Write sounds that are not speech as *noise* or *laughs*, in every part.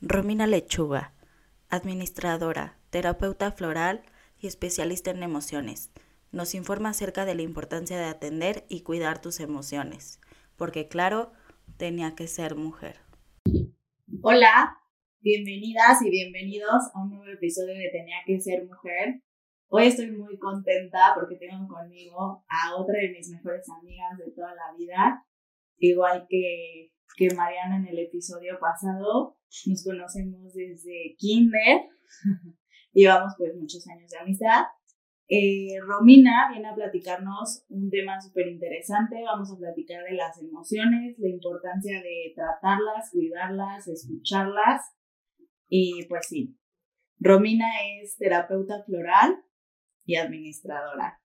Romina Lechuga, administradora, terapeuta floral y especialista en emociones. Nos informa acerca de la importancia de atender y cuidar tus emociones, porque claro, tenía que ser mujer. Hola, bienvenidas y bienvenidos a un nuevo episodio de Tenía que ser mujer. Hoy estoy muy contenta porque tengo conmigo a otra de mis mejores amigas de toda la vida, igual que que Mariana en el episodio pasado. Nos conocemos desde kinder. Llevamos pues muchos años de amistad. Eh, Romina viene a platicarnos un tema súper interesante. Vamos a platicar de las emociones, la importancia de tratarlas, cuidarlas, escucharlas. Y pues sí, Romina es terapeuta floral y administradora.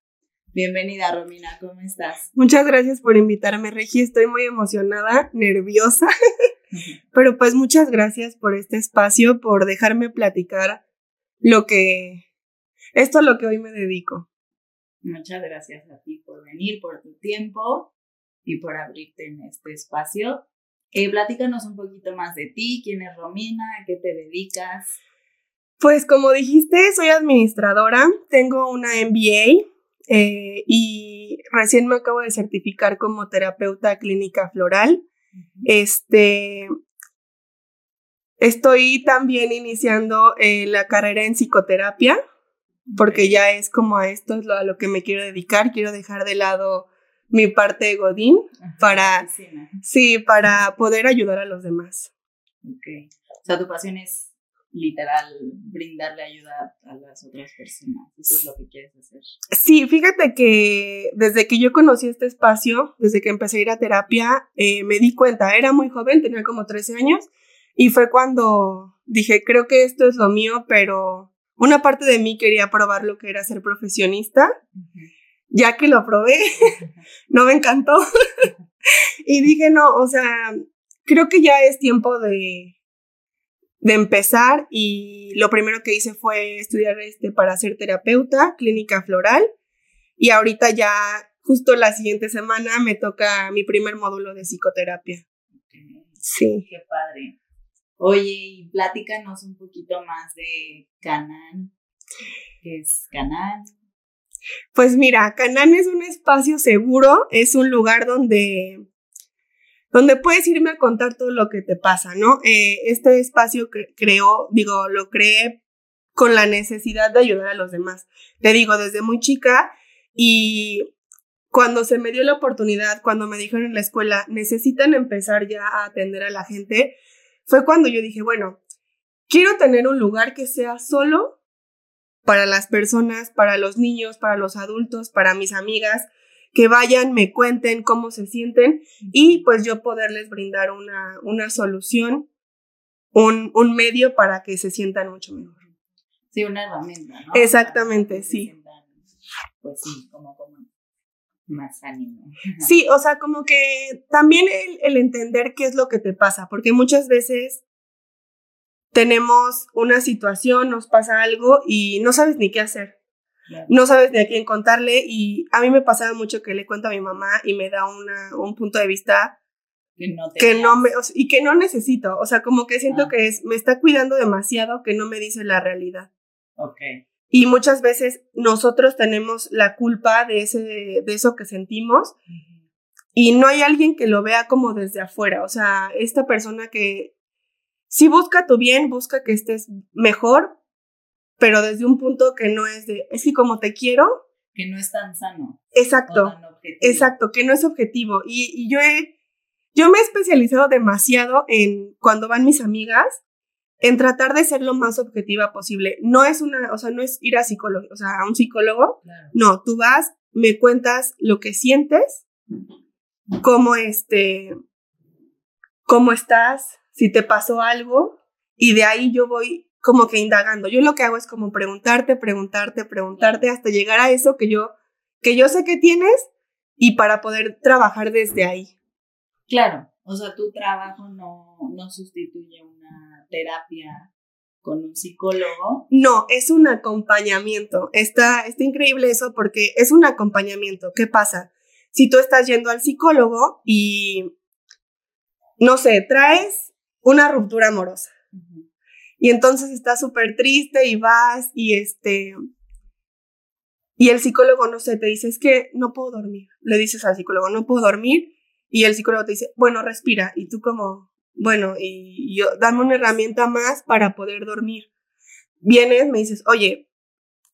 Bienvenida, Romina, ¿cómo estás? Muchas gracias por invitarme, Regi. Estoy muy emocionada, nerviosa, *laughs* pero pues muchas gracias por este espacio, por dejarme platicar lo que, esto a lo que hoy me dedico. Muchas gracias a ti por venir, por tu tiempo y por abrirte en este espacio. Eh, platícanos un poquito más de ti, quién es Romina, a qué te dedicas. Pues como dijiste, soy administradora, tengo una MBA eh, y recién me acabo de certificar como terapeuta clínica floral. Este, estoy también iniciando eh, la carrera en psicoterapia, porque ya es como a esto es lo, a lo que me quiero dedicar. Quiero dejar de lado mi parte de Godín para, sí, para poder ayudar a los demás. O sea, tu pasión es literal brindarle ayuda a las otras personas. Eso es lo que quieres hacer. Sí, fíjate que desde que yo conocí este espacio, desde que empecé a ir a terapia, eh, me di cuenta, era muy joven, tenía como 13 años, y fue cuando dije, creo que esto es lo mío, pero una parte de mí quería probar lo que era ser profesionista. Ya que lo probé, *laughs* no me encantó. *laughs* y dije, no, o sea, creo que ya es tiempo de, de empezar y lo primero que hice fue estudiar este para ser terapeuta, clínica floral y ahorita ya justo la siguiente semana me toca mi primer módulo de psicoterapia. Sí. Qué padre. Oye, y platícanos un poquito más de Canán. ¿Qué es Canán? Pues mira, Canán es un espacio seguro, es un lugar donde donde puedes irme a contar todo lo que te pasa, ¿no? Eh, este espacio creo, digo, lo creé con la necesidad de ayudar a los demás. Te digo, desde muy chica y cuando se me dio la oportunidad, cuando me dijeron en la escuela, necesitan empezar ya a atender a la gente, fue cuando yo dije, bueno, quiero tener un lugar que sea solo para las personas, para los niños, para los adultos, para mis amigas, que vayan, me cuenten cómo se sienten y pues yo poderles brindar una, una solución, un, un medio para que se sientan mucho mejor. Sí, una herramienta, ¿no? Exactamente, sí. pues sí, como, como más ánimo. *laughs* Sí, o sea, como que también el, el entender qué es lo que te pasa, porque muchas veces tenemos una situación, nos pasa algo y no sabes ni qué hacer. No sabes ni a quién contarle y a mí me pasaba mucho que le cuento a mi mamá y me da una, un punto de vista que no, me y que no necesito, o sea, como que siento ah. que es me está cuidando demasiado que no me dice la realidad. Okay. Y muchas veces nosotros tenemos la culpa de ese de eso que sentimos y no hay alguien que lo vea como desde afuera, o sea, esta persona que si busca tu bien, busca que estés mejor, pero desde un punto que no es de, es que como te quiero. Que no es tan sano. Exacto. exacto, que no es objetivo. Y, y yo he, yo me he especializado demasiado en cuando van mis amigas, en tratar de ser lo más objetiva posible. No es una, o sea, no es ir a psicólogo, o sea, a un psicólogo. No, tú vas, me cuentas lo que sientes, cómo este, cómo estás, si te pasó algo, y de ahí yo voy como que indagando. Yo lo que hago es como preguntarte, preguntarte, preguntarte hasta llegar a eso que yo, que yo sé que tienes y para poder trabajar desde ahí. Claro, o sea, tu trabajo no, no sustituye una terapia con un psicólogo. No, es un acompañamiento. Está, está increíble eso porque es un acompañamiento. ¿Qué pasa? Si tú estás yendo al psicólogo y, no sé, traes una ruptura amorosa Y entonces estás súper triste y vas y este... Y el psicólogo, no sé, te dice, es que no puedo dormir. Le dices al psicólogo, no puedo dormir. Y el psicólogo te dice, bueno, respira. Y tú como, bueno, y yo, dame una herramienta más para poder dormir. Vienes, me dices, oye,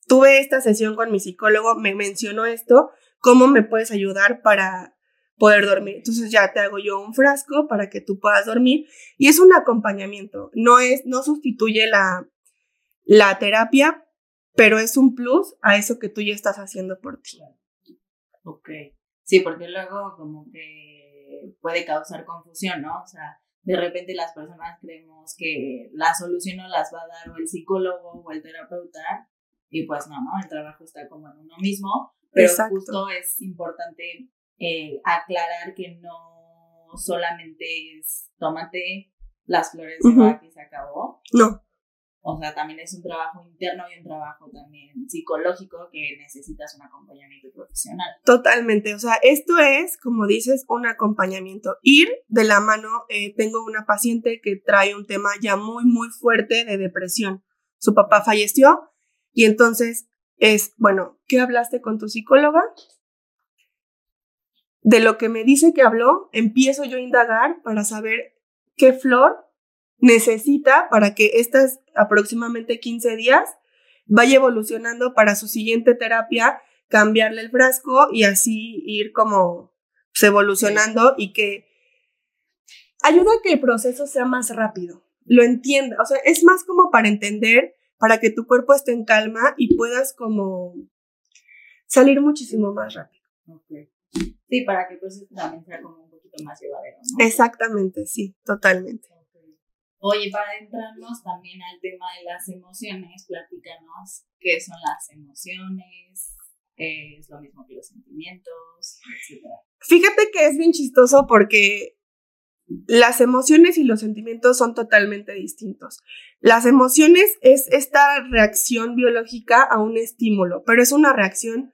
tuve esta sesión con mi psicólogo, me mencionó esto, ¿cómo me puedes ayudar para poder dormir? Entonces ya te hago yo un frasco para que tú puedas dormir y es un acompañamiento, no es, no sustituye la, la terapia, pero es un plus a eso que tú ya estás haciendo por ti. Ok. Sí, porque luego como que puede causar confusión, ¿no? O sea, de repente las personas creemos que la solución no las va a dar o el psicólogo o el terapeuta y pues no, ¿no? El trabajo está como en uno mismo, pero justo es importante eh, aclarar que no solamente es tómate las flores de y se acabó. No. O sea, también es un trabajo interno y un trabajo también psicológico que necesitas un acompañamiento profesional. Totalmente, o sea, esto es, como dices, un acompañamiento. Ir de la mano, eh, tengo una paciente que trae un tema ya muy, muy fuerte de depresión. Su papá falleció y entonces es, bueno, ¿qué hablaste con tu psicóloga? De lo que me dice que habló, empiezo yo a indagar para saber qué flor necesita para que estas aproximadamente 15 días vaya evolucionando para su siguiente terapia, cambiarle el frasco y así ir como pues, evolucionando y que ayuda a que el proceso sea más rápido, lo entienda, o sea, es más como para entender, para que tu cuerpo esté en calma y puedas como salir muchísimo más rápido. Sí, para que el proceso también sea como un poquito más llevadero. Exactamente, sí, totalmente. Oye, para entrarnos también al tema de las emociones, platícanos qué son las emociones, es lo mismo que los sentimientos, etc. Fíjate que es bien chistoso porque las emociones y los sentimientos son totalmente distintos. Las emociones es esta reacción biológica a un estímulo, pero es una reacción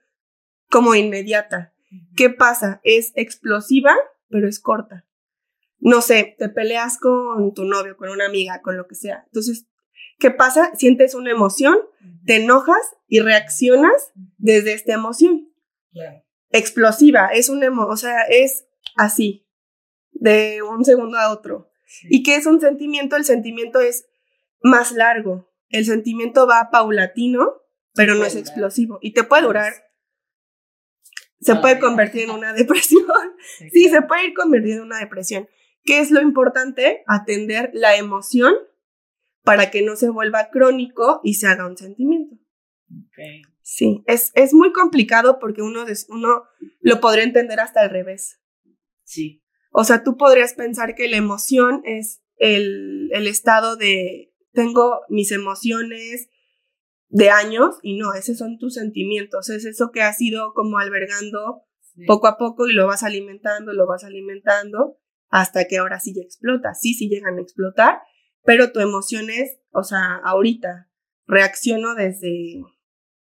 como inmediata. ¿Qué pasa? Es explosiva, pero es corta no sé, te peleas con tu novio, con una amiga, con lo que sea. Entonces, ¿qué pasa? Sientes una emoción, te enojas y reaccionas desde esta emoción. Explosiva, es una emoción, o sea, es así, de un segundo a otro. ¿Y qué es un sentimiento? El sentimiento es más largo. El sentimiento va paulatino, pero no es explosivo. Y te puede durar se puede convertir en una *laughs* depresión. Sí, se puede ir convirtiendo en una depresión. ¿Qué es lo importante? Atender la emoción para que no se vuelva crónico y se haga un sentimiento. Sí, es, es muy complicado porque uno, uno lo podría entender hasta al revés. Sí. O sea, tú podrías pensar que la emoción es el, el estado de tengo mis emociones de años y no, esos son tus sentimientos, es eso que has ido como albergando poco a poco y lo vas alimentando, lo vas alimentando hasta que ahora sí ya explota. Sí, sí llegan a explotar, pero tu emoción es, o sea, ahorita reacciono desde,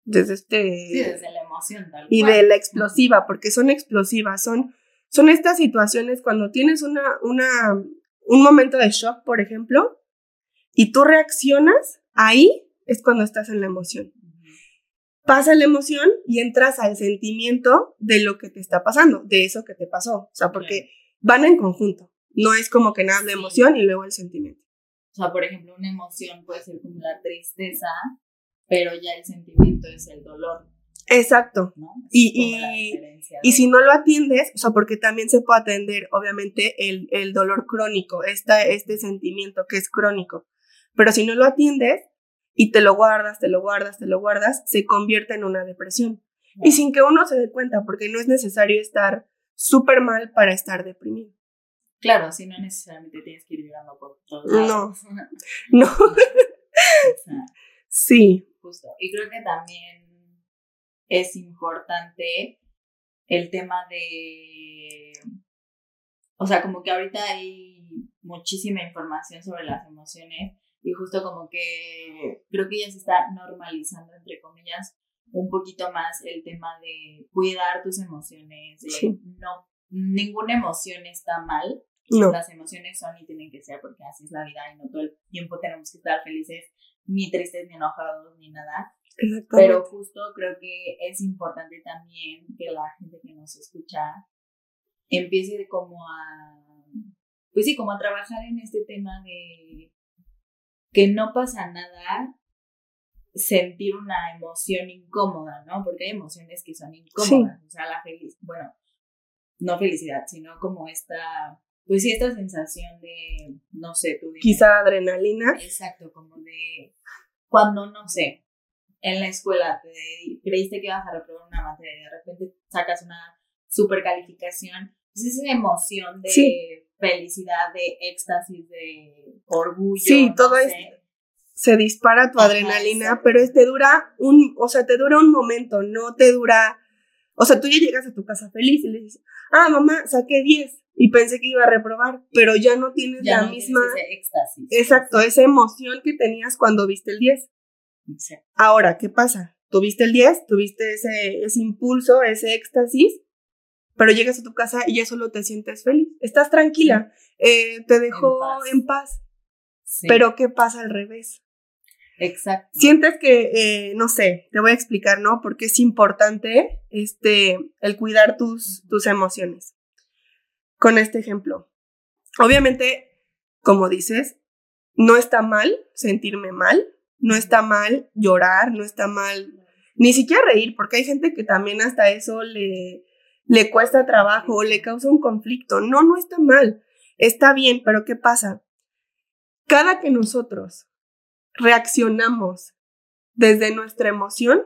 desde este... Sí, desde la emoción. Tal y de la explosiva, porque son explosivas, son, son estas situaciones cuando tienes una, una, un momento de shock, por ejemplo, y tú reaccionas, ahí es cuando estás en la emoción. Pasa la emoción y entras al sentimiento de lo que te está pasando, de eso que te pasó. O sea, porque van en conjunto. No es como que nada de emoción y luego el sentimiento. O sea, por ejemplo, una emoción puede ser como la tristeza, pero ya el sentimiento es el dolor. Exacto. Y, y, si no lo atiendes, o sea, porque también se puede atender, obviamente, el, el dolor crónico, esta, este sentimiento que es crónico. Pero si no lo atiendes y te lo guardas, te lo guardas, te lo guardas, se convierte en una depresión. Y sin que uno se dé cuenta, porque no es necesario estar súper mal para estar deprimido. Claro, si no necesariamente tienes que ir llorando por todos lados. No, *laughs* *laughs* no. sí. Justo. Y creo que también es importante el tema de, o sea, como que ahorita hay muchísima información sobre las emociones y justo como que creo que ya se está normalizando, entre comillas, un poquito más el tema de cuidar tus emociones, de no, ninguna emoción está mal, No. Las emociones son y tienen que ser porque así es la vida y no todo el tiempo tenemos que estar felices, ni tristes, ni enojados, ni nada. Pero justo creo que es importante también que la gente que nos escucha empiece como a, pues sí, como a trabajar en este tema de que no pasa nada sentir una emoción incómoda, ¿no? Porque hay emociones que son incómodas, o sea, la felicidad, bueno, no felicidad, sino como esta, pues sí, esta sensación de, no sé, tú Quizá adrenalina. Exacto, como de, cuando, no sé, en la escuela te creíste que ibas a reprobar una materia y de repente sacas una super calificación, es una emoción de felicidad, de éxtasis, de orgullo. Sí, todo es se dispara tu adrenalina, pero es, te dura un, o sea, te dura un momento, no te dura, o sea, tú ya llegas a tu casa feliz y le dices, ah, mamá, saqué 10 y pensé que iba a reprobar, pero ya no tienes la misma, éxtasis. exacto, esa emoción que tenías cuando viste el 10. Ahora, ¿qué pasa? Tuviste el 10, tuviste ese, ese impulso, ese éxtasis, pero llegas a tu casa y ya solo te sientes feliz, estás tranquila, eh, te dejó En paz. Pero ¿qué pasa al revés? Exacto. Sientes que, eh, no sé, te voy a explicar, ¿no? Porque es importante este, el cuidar tus, tus emociones. Con este ejemplo. Obviamente, como dices, no está mal sentirme mal, no está mal llorar, no está mal ni siquiera reír, porque hay gente que también hasta eso le, le cuesta trabajo o le causa un conflicto. No, no está mal, está bien, pero ¿qué pasa? Cada que nosotros reaccionamos desde nuestra emoción,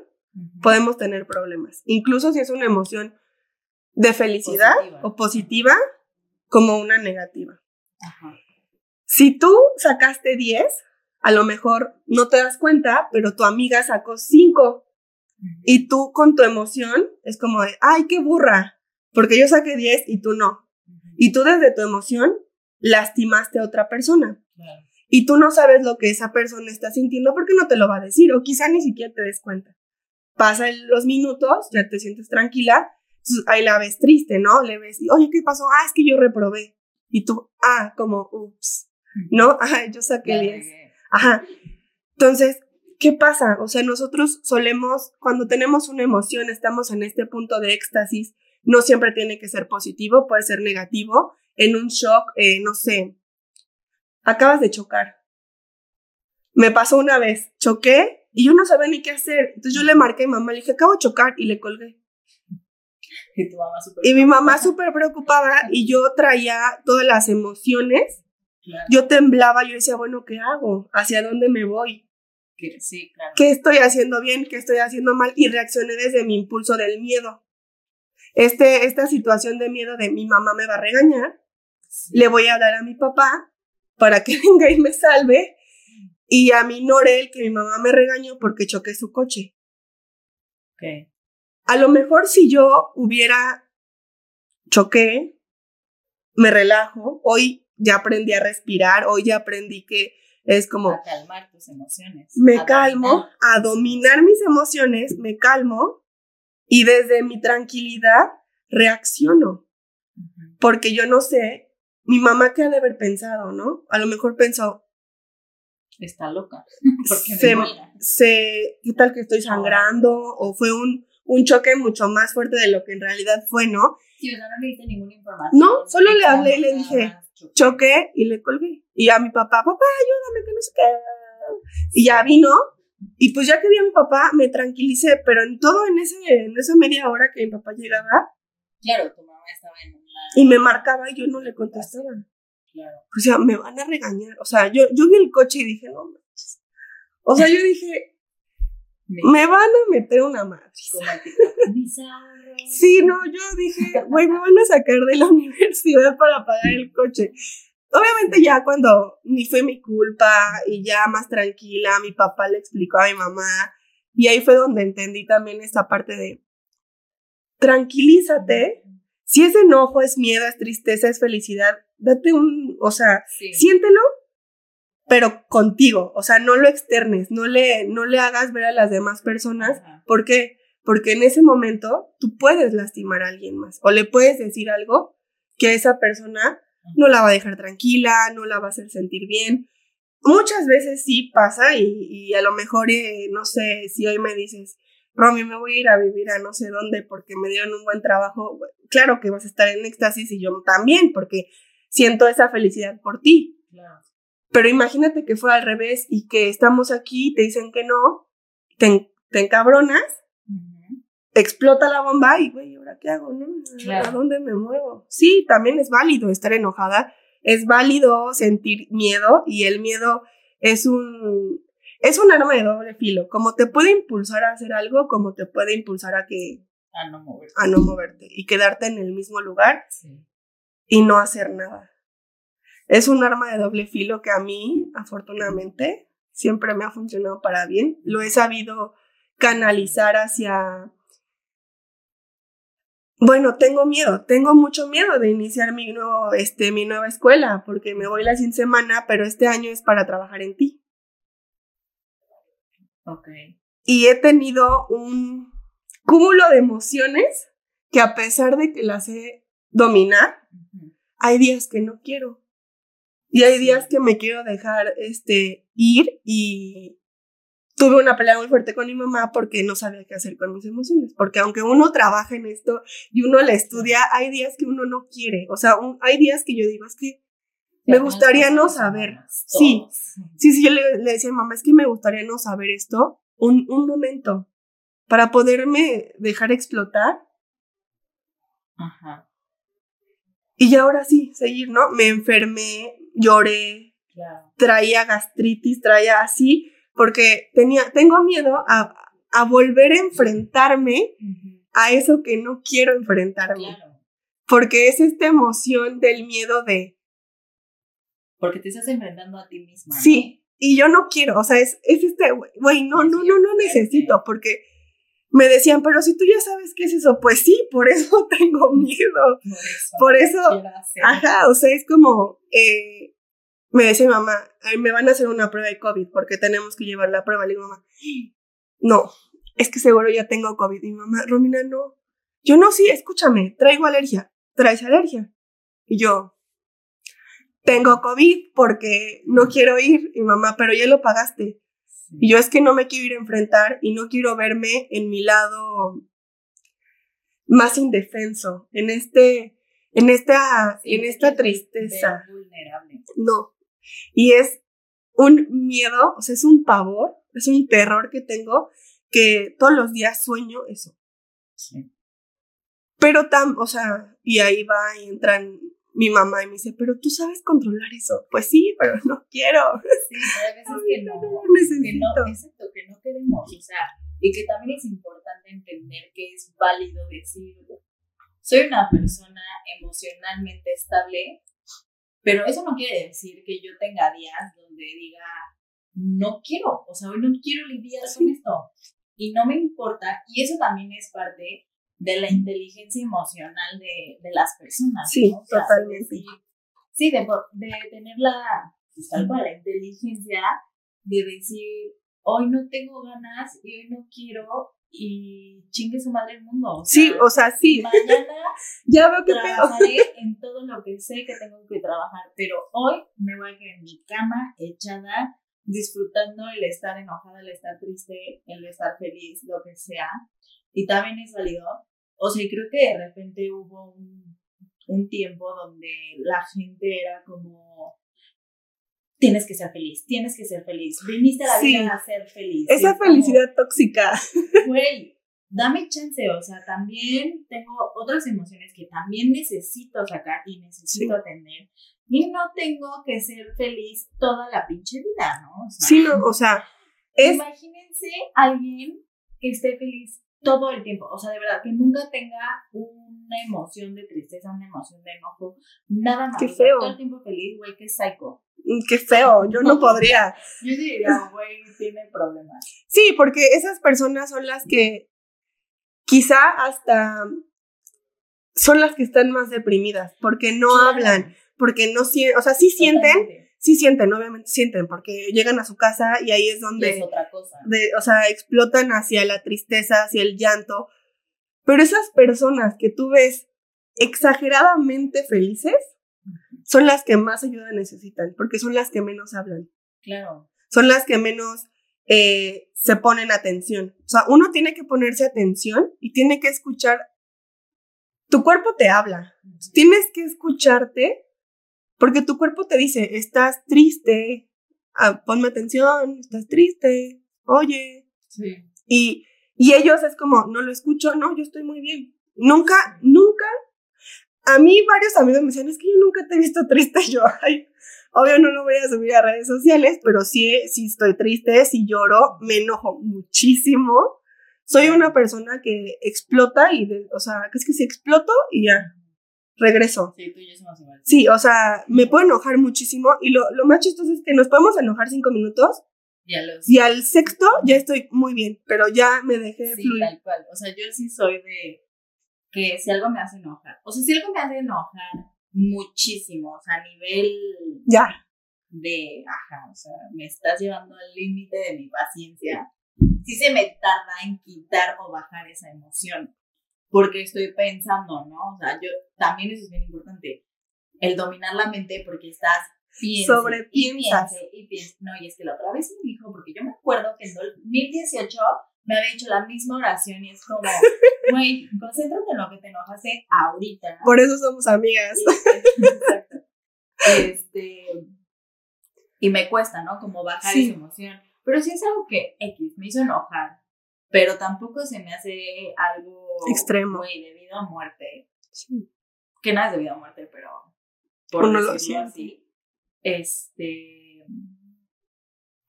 podemos tener problemas. Incluso si es una emoción de felicidad o positiva, como una negativa. Si tú sacaste 10, a lo mejor no te das cuenta, pero tu amiga sacó 5. Y tú con tu emoción es como de, ay, qué burra, porque yo saqué 10 y tú no. Y tú desde tu emoción lastimaste a otra persona y tú no sabes lo que esa persona está sintiendo porque no te lo va a decir o quizá ni siquiera te des cuenta. Pasan los minutos, ya te sientes tranquila, ahí la ves triste, ¿no? Le ves, oye, ¿qué pasó? Ah, es que yo reprobé. Y tú, ah, como, ups, ¿no? *laughs* Ajá, yo saqué 10. Ajá. Entonces, ¿qué pasa? O sea, nosotros solemos, cuando tenemos una emoción, estamos en este punto de éxtasis, no siempre tiene que ser positivo, puede ser negativo. En un shock, eh, no sé, acabas de chocar. Me pasó una vez, choqué y yo no sabía ni qué hacer. Entonces yo le marqué a mi mamá, le dije, acabo de chocar y le colgué. Y, tu mamá y mi mamá súper preocupada y yo traía todas las emociones. Yo temblaba, yo decía, bueno, ¿qué hago? ¿Hacia dónde me voy? Sí, claro. ¿Qué estoy haciendo bien? ¿Qué estoy haciendo mal? Y reaccioné desde mi impulso del miedo. Este, esta situación de miedo de mi mamá me va a regañar, le voy a hablar a mi papá para que *laughs* venga y me salve. Y a mí Norel, que mi mamá me regañó porque choqué su coche. A lo mejor si yo hubiera choqué, me relajo, hoy ya aprendí a respirar, hoy ya aprendí que es como... A calmar tus emociones. Me calmo, a dominar mis emociones, me calmo y desde mi tranquilidad reacciono. Porque yo no sé mi mamá qué ha de haber pensado, ¿no? A lo mejor pensó. Está loca. *laughs* Porque se, ¿Qué tal que estoy sangrando? O fue un, un choque mucho más fuerte de lo que en realidad fue, ¿no? Sí, o sea, no le diste ninguna información. No, solo le hablé y le dije, choqué y le colgué. Y a mi papá, papá, ayúdame, que no sé qué. Y ya vino. Y pues ya que vi a mi papá, me tranquilicé, pero en todo en, ese, en esa media hora que mi papá llegaba. Claro, tu mamá estaba en y me marcaba y yo no le contestaba. Claro. O sea, me van a regañar. O sea, yo, yo vi el coche y dije, no manches. O sea, yo dije, me van a meter una madre. Sí, no, yo dije, güey, me van a sacar de la *laughs* universidad para pagar el coche. Obviamente ya cuando ni fue mi culpa y ya más tranquila, mi papá le explicó a mi mamá y ahí fue donde entendí también esta parte de tranquilízate, si es enojo, es miedo, es tristeza, es felicidad, date un, o sea, siéntelo, pero contigo, o sea, no lo externes, no le, no le hagas ver a las demás personas. ¿Por qué? Porque en ese momento tú puedes lastimar a alguien más o le puedes decir algo que a esa persona no la va a dejar tranquila, no la va a hacer sentir bien. Muchas veces sí pasa y, a lo mejor, eh, no sé, si hoy me dices, Romy, me voy a ir a vivir a no sé dónde porque me dieron un buen trabajo, claro que vas a estar en éxtasis y yo también, porque siento esa felicidad por ti. Pero imagínate que fue al revés y que estamos aquí, te dicen que no, te, te encabronas, explota la bomba y, güey, ¿ahora qué hago? No? ¿A dónde me muevo? Sí, también es válido estar enojada, es válido sentir miedo y el miedo es un, es un arma de doble filo, como te puede impulsar a hacer algo, como te puede impulsar a que... A no moverte. A no moverte y quedarte en el mismo lugar y no hacer nada. Es un arma de doble filo que a mí, afortunadamente, siempre me ha funcionado para bien. Lo he sabido canalizar hacia... Bueno, tengo miedo, tengo mucho miedo de iniciar mi, nuevo, este, mi nueva escuela, porque me voy la sin semana, pero este año es para trabajar en ti. Ok. Y he tenido un cúmulo de emociones que a pesar de que las sé dominar, hay días que no quiero. Y hay días que me quiero dejar este, ir y tuve una pelea muy fuerte con mi mamá porque no sabía qué hacer con mis emociones. Porque aunque uno trabaja en esto y uno la estudia, hay días que uno no quiere. O sea, hay días que yo digo, es que me gustaría no saber. Sí, sí, sí, yo le, decía a mamá, es que me gustaría no saber esto un, un momento para poderme dejar explotar. Ajá. Y ahora sí, seguir, ¿no? Me enfermé, lloré, traía gastritis, traía así, porque tenía, tengo miedo a, a volver a enfrentarme a eso que no quiero enfrentarme. Porque es esta emoción del miedo de... Porque te estás enfrentando a ti misma. Sí, y yo no quiero, o sea, es, es este, güey, no, no, no, no necesito, porque me decían, pero si tú ya sabes qué es eso, pues sí, por eso *laughs* tengo miedo. Por eso, ajá, o sea, es como, eh, me decía mamá, me van a hacer una prueba de COVID porque tenemos que llevar la prueba. Le digo, mamá, no, es que seguro ya tengo COVID. Y mamá, Romina, no. Yo no, sí, escúchame, traigo alergia. ¿Traes alergia? Y yo, tengo COVID porque no quiero ir. Y mamá, pero ya lo pagaste. Y yo es que no me quiero ir a enfrentar y no quiero verme en mi lado más indefenso, en este, en esta, en esta tristeza. No. Y es un miedo, o sea, es un pavor, es un terror que tengo que todos los días sueño eso. Sí. Pero tan, o sea, y ahí va y entran mi mamá y me dice, pero tú sabes controlar eso. Pues sí, pero no quiero. Sí, a veces que no, que no, exacto, que no queremos, o sea, y que también es importante entender que es válido decir, soy una persona emocionalmente estable, pero eso no quiere decir que yo tenga días donde diga, no quiero, o sea, hoy no quiero lidiar con esto. Y no me importa, y eso también es parte de la inteligencia emocional de, de las personas. Sí, totalmente. sí, de, de tener la, pues, tal cual, la inteligencia de decir, hoy no tengo ganas y hoy no quiero y chingue su madre el mundo. sí, o sea, sí. *laughs* Mañana *laughs* ya veo que trabajaré *laughs* en todo lo que sé que tengo que trabajar, pero hoy me voy a quedar en mi cama echada disfrutando el estar enojada, el estar triste, el estar feliz, lo que sea. Y también es válido o sea, creo que de repente hubo un, un tiempo donde la gente era como, tienes que ser feliz, tienes que ser feliz, viniste a la vida a ser feliz. Esa felicidad tóxica. Güey, dame chance, o sea, también tengo otras emociones que también necesito sacar y necesito atender. Y no tengo que ser feliz toda la pinche vida, ¿no? O sea, sí, no, o sea, es... Imagínense alguien que esté feliz todo el tiempo. O sea, de verdad, que nunca tenga una emoción de tristeza, una emoción de enojo, nada más. Qué feo. Todo el tiempo feliz, güey, qué psycho. Mm, qué feo, yo no podría. Yo diría, güey, tiene problemas. Sí, porque esas personas son las que quizá hasta son las que están más deprimidas, porque no hablan, porque no sienten, o sea, sí sienten, sí sienten, obviamente sienten, porque llegan a su casa y ahí es donde... es otra cosa. De, o sea, explotan hacia la tristeza, hacia el llanto. Pero esas personas que tú ves exageradamente felices, son las que más ayuda necesitan, porque son las que menos hablan. Claro. Son las que menos eh, se ponen atención. O sea, uno tiene que ponerse atención y tiene que escuchar. Tu cuerpo te habla. Tienes que escucharte porque tu cuerpo te dice, estás triste, ah, ponme atención, estás triste, oye. Sí. Y, y ellos es como, no lo escucho, no, yo estoy muy bien. Nunca, nunca. A mí varios amigos me decían, es que yo nunca te he visto triste. *laughs* Yo, ay, obvio no lo voy a subir a redes sociales, pero sí, sí estoy triste, sí lloro, me enojo muchísimo. Soy una persona que explota y, de, o sea, que es que si exploto y ya, regreso. Sí, tú y yo somos. Sí, o sea, me puedo enojar muchísimo y lo, lo más chistoso es que nos podemos enojar cinco minutos Ya los. y al sexto ya estoy muy bien, pero ya me dejé Sí, fluir. tal cual. O sea, yo sí soy de que si algo me hace enojar, o sea, si algo me hace enojar muchísimo, o sea, a nivel Ya, de, ajá, o sea, me estás llevando al límite de mi paciencia, sí se me tarda en quitar o bajar esa emoción, porque estoy pensando, ¿no? O sea, yo, también eso es bien importante, el dominar la mente porque estás piense, y Sobrepiensas. piense, y piense, no, y es que la otra vez me dijo, porque yo me acuerdo que en 2018 me había hecho la misma oración y es como, *laughs* güey, concéntrate en lo que te enojaste ahorita. por eso somos amigas. Exacto. Este, y me cuesta, ¿no? Como bajar Sí. esa emoción. Pero sí es algo que X me hizo enojar, pero tampoco se me hace algo Extremo. Güey, debido a muerte. Sí. Que nada es debido a muerte, pero por Uno lo decirlo siente. así. Este.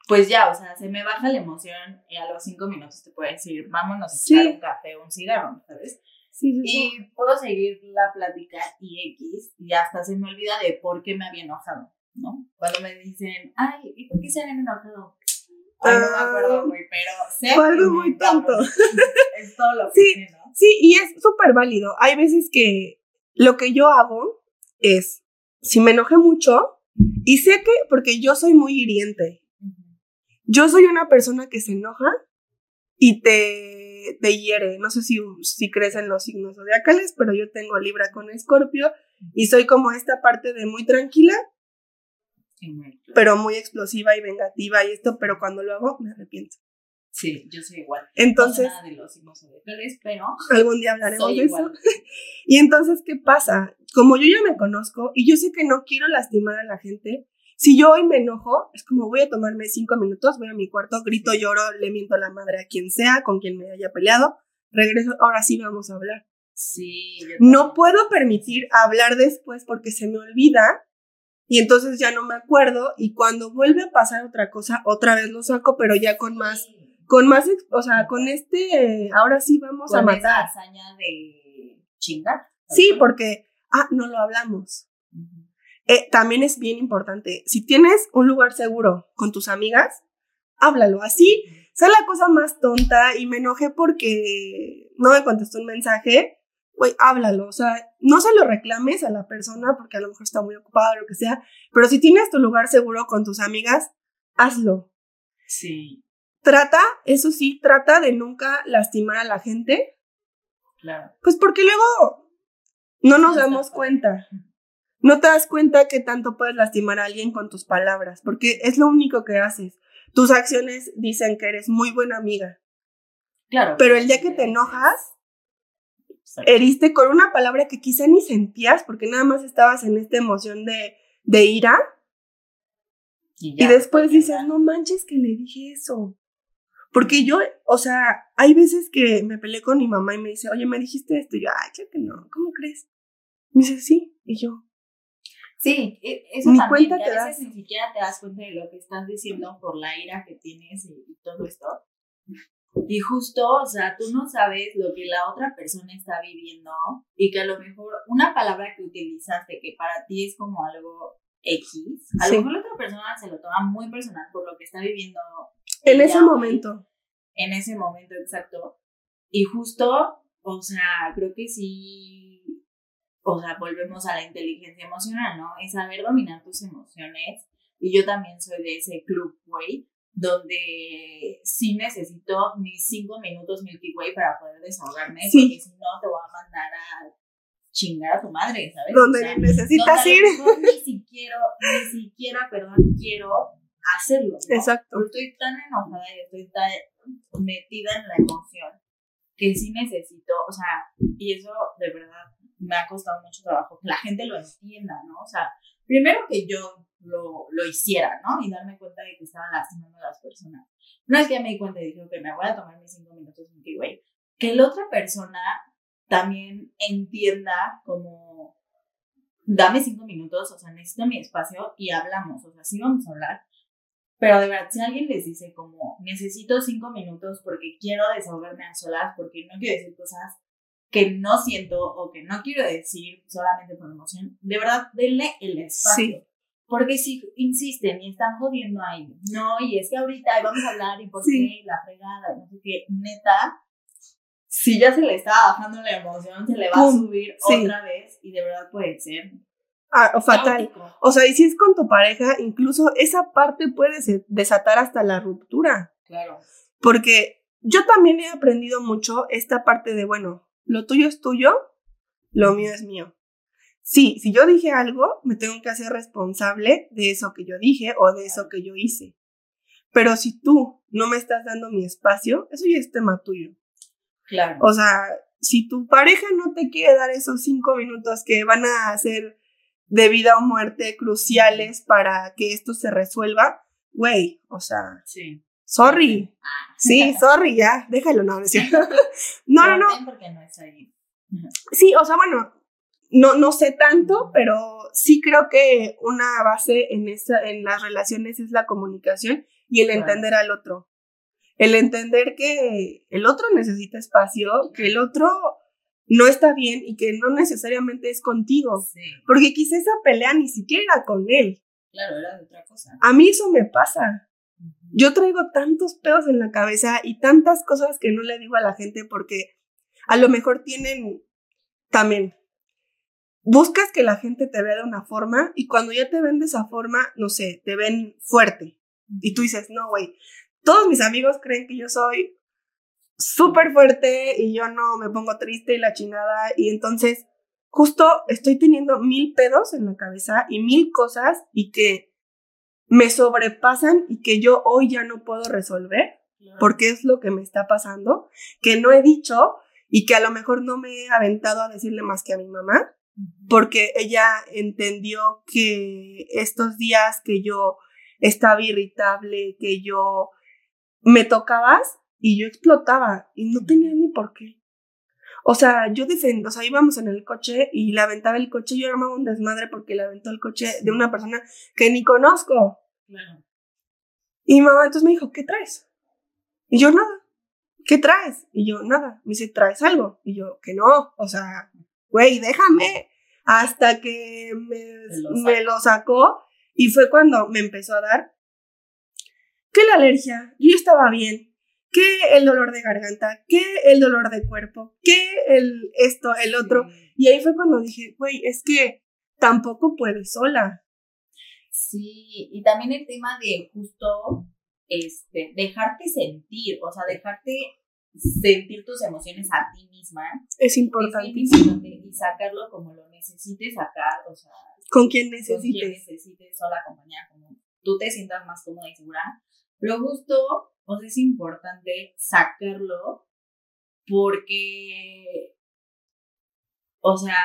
Pues ya, o sea, se me baja la emoción y a los cinco minutos te puedo decir, vámonos a Sí. echar un café o un cigarro, ¿sabes? Sí, sí. Y puedo seguir la plática y X y hasta se me olvida de por qué me había enojado, ¿no? Cuando me dicen, ay, ¿y por qué se habían enojado? Ay, no me Ah, acuerdo, güey, pero sé fue algo muy tonto. *laughs* Es todo lo que Sí. sé, ¿no? Sí, y es súper válido. Hay veces que lo que yo hago es, si me enojé mucho, y sé que, porque yo soy muy hiriente, yo soy una persona que se enoja y te, te hiere. No sé si, si crees en los signos zodiacales, pero yo tengo Libra con Escorpio y soy como esta parte de muy tranquila, pero muy explosiva y vengativa y esto, pero cuando lo hago me arrepiento. Sí, yo soy igual. Entonces, no sé nada de los signos zodiacales, pero *laughs* algún día hablaremos de eso. *laughs* Y entonces, ¿qué pasa? Como yo ya me conozco y yo sé que no quiero lastimar a la gente, si yo hoy me enojo, es como voy a tomarme cinco minutos, voy a mi cuarto, grito, lloro, le miento la madre a quien sea, con quien me haya peleado, regreso, ahora sí vamos a hablar. Sí, No puedo permitir hablar después porque se me olvida y entonces ya no me acuerdo y cuando vuelve a pasar otra cosa, otra vez lo saco, pero ya con más. Con más, o sea, con este, eh, ahora sí vamos a Con matar. esa hazaña de chingar. Sí, porque, ah, no lo hablamos. Eh, también es bien importante, si tienes un lugar seguro con tus amigas, háblalo. Así, sea la cosa más tonta y me enojé porque no me contestó un mensaje, güey, háblalo. O sea, no se lo reclames a la persona porque a lo mejor está muy ocupada o lo que sea, pero si tienes tu lugar seguro con tus amigas, hazlo. Sí, Trata, eso sí, trata de nunca lastimar a la gente, claro. pues porque luego no nos damos cuenta. No te das cuenta que tanto puedes lastimar a alguien con tus palabras, porque es lo único que haces. Tus acciones dicen que eres muy buena amiga, Claro. pero el día que te enojas, heriste con una palabra que quizá ni sentías, porque nada más estabas en esta emoción de, de ira, y ya, después porque dices, no manches que le dije eso. Porque yo, o sea, hay veces que me peleé con mi mamá y me dice, oye, me dijiste esto, y yo, ay, claro que no, ¿cómo crees? Me dice, sí, y yo, Sí, e- eso Ni también, cuenta que te a veces das. ni siquiera te das cuenta de lo que estás diciendo por la ira que tienes y, todo esto. Y justo, o sea, tú no sabes lo que la otra persona está viviendo y que a lo mejor una palabra que utilizaste que para ti es como algo X, a Sí. lo mejor la otra persona se lo toma muy personal por lo que está viviendo en ese momento. en ese momento exacto. Y justo, o sea, creo que sí, o sea, volvemos a la inteligencia emocional, ¿no? Es saber dominar tus emociones. Y yo también soy de ese club, güey, donde sí necesito mis cinco minutos Milky Way para poder desahogarme, Sí. porque si no te voy a mandar a chingar a tu madre, ¿sabes? Donde necesitas ir. ni siquiera, ni siquiera, perdón, quiero hacerlo. Exacto. Pero estoy tan enojada y estoy tan metida en la emoción que sí necesito, o sea, y eso de verdad me ha costado mucho trabajo, que la gente lo entienda, ¿no? O sea, primero que yo lo, lo hiciera, ¿no? Y darme cuenta de que estaba lastimando a las personas. Una vez que ya me di cuenta y dije, ok, me voy a tomar mis cinco minutos, que, güey, que la otra persona también entienda como, dame cinco minutos, o sea, necesito mi espacio y hablamos, o sea, sí vamos a hablar, pero de verdad, si alguien les dice como, necesito cinco minutos porque quiero desahogarme a solas, porque no quiero decir cosas que no siento o que no quiero decir solamente por emoción, de verdad, denle el espacio. Porque si insisten y están jodiendo ahí, no, y es que ahorita vamos a hablar y por qué, y la fregada, y no sé qué, neta, si ya se le está bajando la emoción, se le va a subir otra vez y de verdad puede ser Ah, fatal. O sea, y si es con tu pareja, incluso esa parte puede desatar hasta la ruptura. Claro. Porque yo también he aprendido mucho esta parte de, bueno, lo tuyo es tuyo, lo mío es mío. Sí, si yo dije algo, me tengo que hacer responsable de eso que yo dije o de eso que yo hice. Pero si tú no me estás dando mi espacio, eso ya es tema tuyo. Claro. O sea, si tu pareja no te quiere dar esos cinco minutos que van a hacer de vida o muerte cruciales para que esto se resuelva, güey, o sea, sí. sorry. Ah. Sí, sorry, ya, déjalo, no, no, *laughs* no, no. Porque no es ahí. Sí, o sea, bueno, no, no sé tanto, pero sí creo que una base en, esa, en las relaciones es la comunicación y el entender al otro. El entender que el otro necesita espacio, que el otro no está bien y que no necesariamente es contigo. Porque quizá esa pelea ni siquiera era con él. Claro, era de otra cosa. A mí eso me pasa. Yo traigo tantos pedos en la cabeza y tantas cosas que no le digo a la gente porque a lo mejor tienen también. Buscas que la gente te vea de una forma y cuando ya te ven de esa forma, no sé, te ven fuerte. Y tú dices, no, güey, todos mis amigos creen que yo soy súper fuerte y yo no me pongo triste y la chingada. Y entonces, justo estoy teniendo mil pedos en la cabeza y mil cosas y que me sobrepasan y que yo hoy ya no puedo resolver porque es lo que me está pasando, que no he dicho y que a lo mejor no me he aventado a decirle más que a mi mamá, porque ella entendió que estos días que yo estaba irritable, que yo me tocabas, y yo explotaba y no tenía ni por qué. O sea, yo defendo, o sea, íbamos en el coche y le aventaba el coche, yo armaba un desmadre porque le aventó el coche de una persona que ni conozco. Y mamá entonces me dijo, ¿qué traes? Y yo, nada. ¿Qué traes? Y yo, nada. Me dice, ¿traes algo? Y yo, que no. O sea, güey, déjame. Hasta que me, me lo sacó y fue cuando me empezó a dar que la alergia, yo estaba bien, que el dolor de garganta, que el dolor de cuerpo, que el esto, el otro. Y ahí fue cuando dije, güey, es que tampoco puedes sola. Sí, y también el tema de justo este, dejarte sentir, o sea, dejarte sentir tus emociones a ti misma. Es importante. y sacarlo como lo necesites sacar, o sea. Con quien necesites. Con quien necesites, sola, compañía, como tú te sientas más cómoda y segura. Pero justo o es importante sacarlo porque, o sea,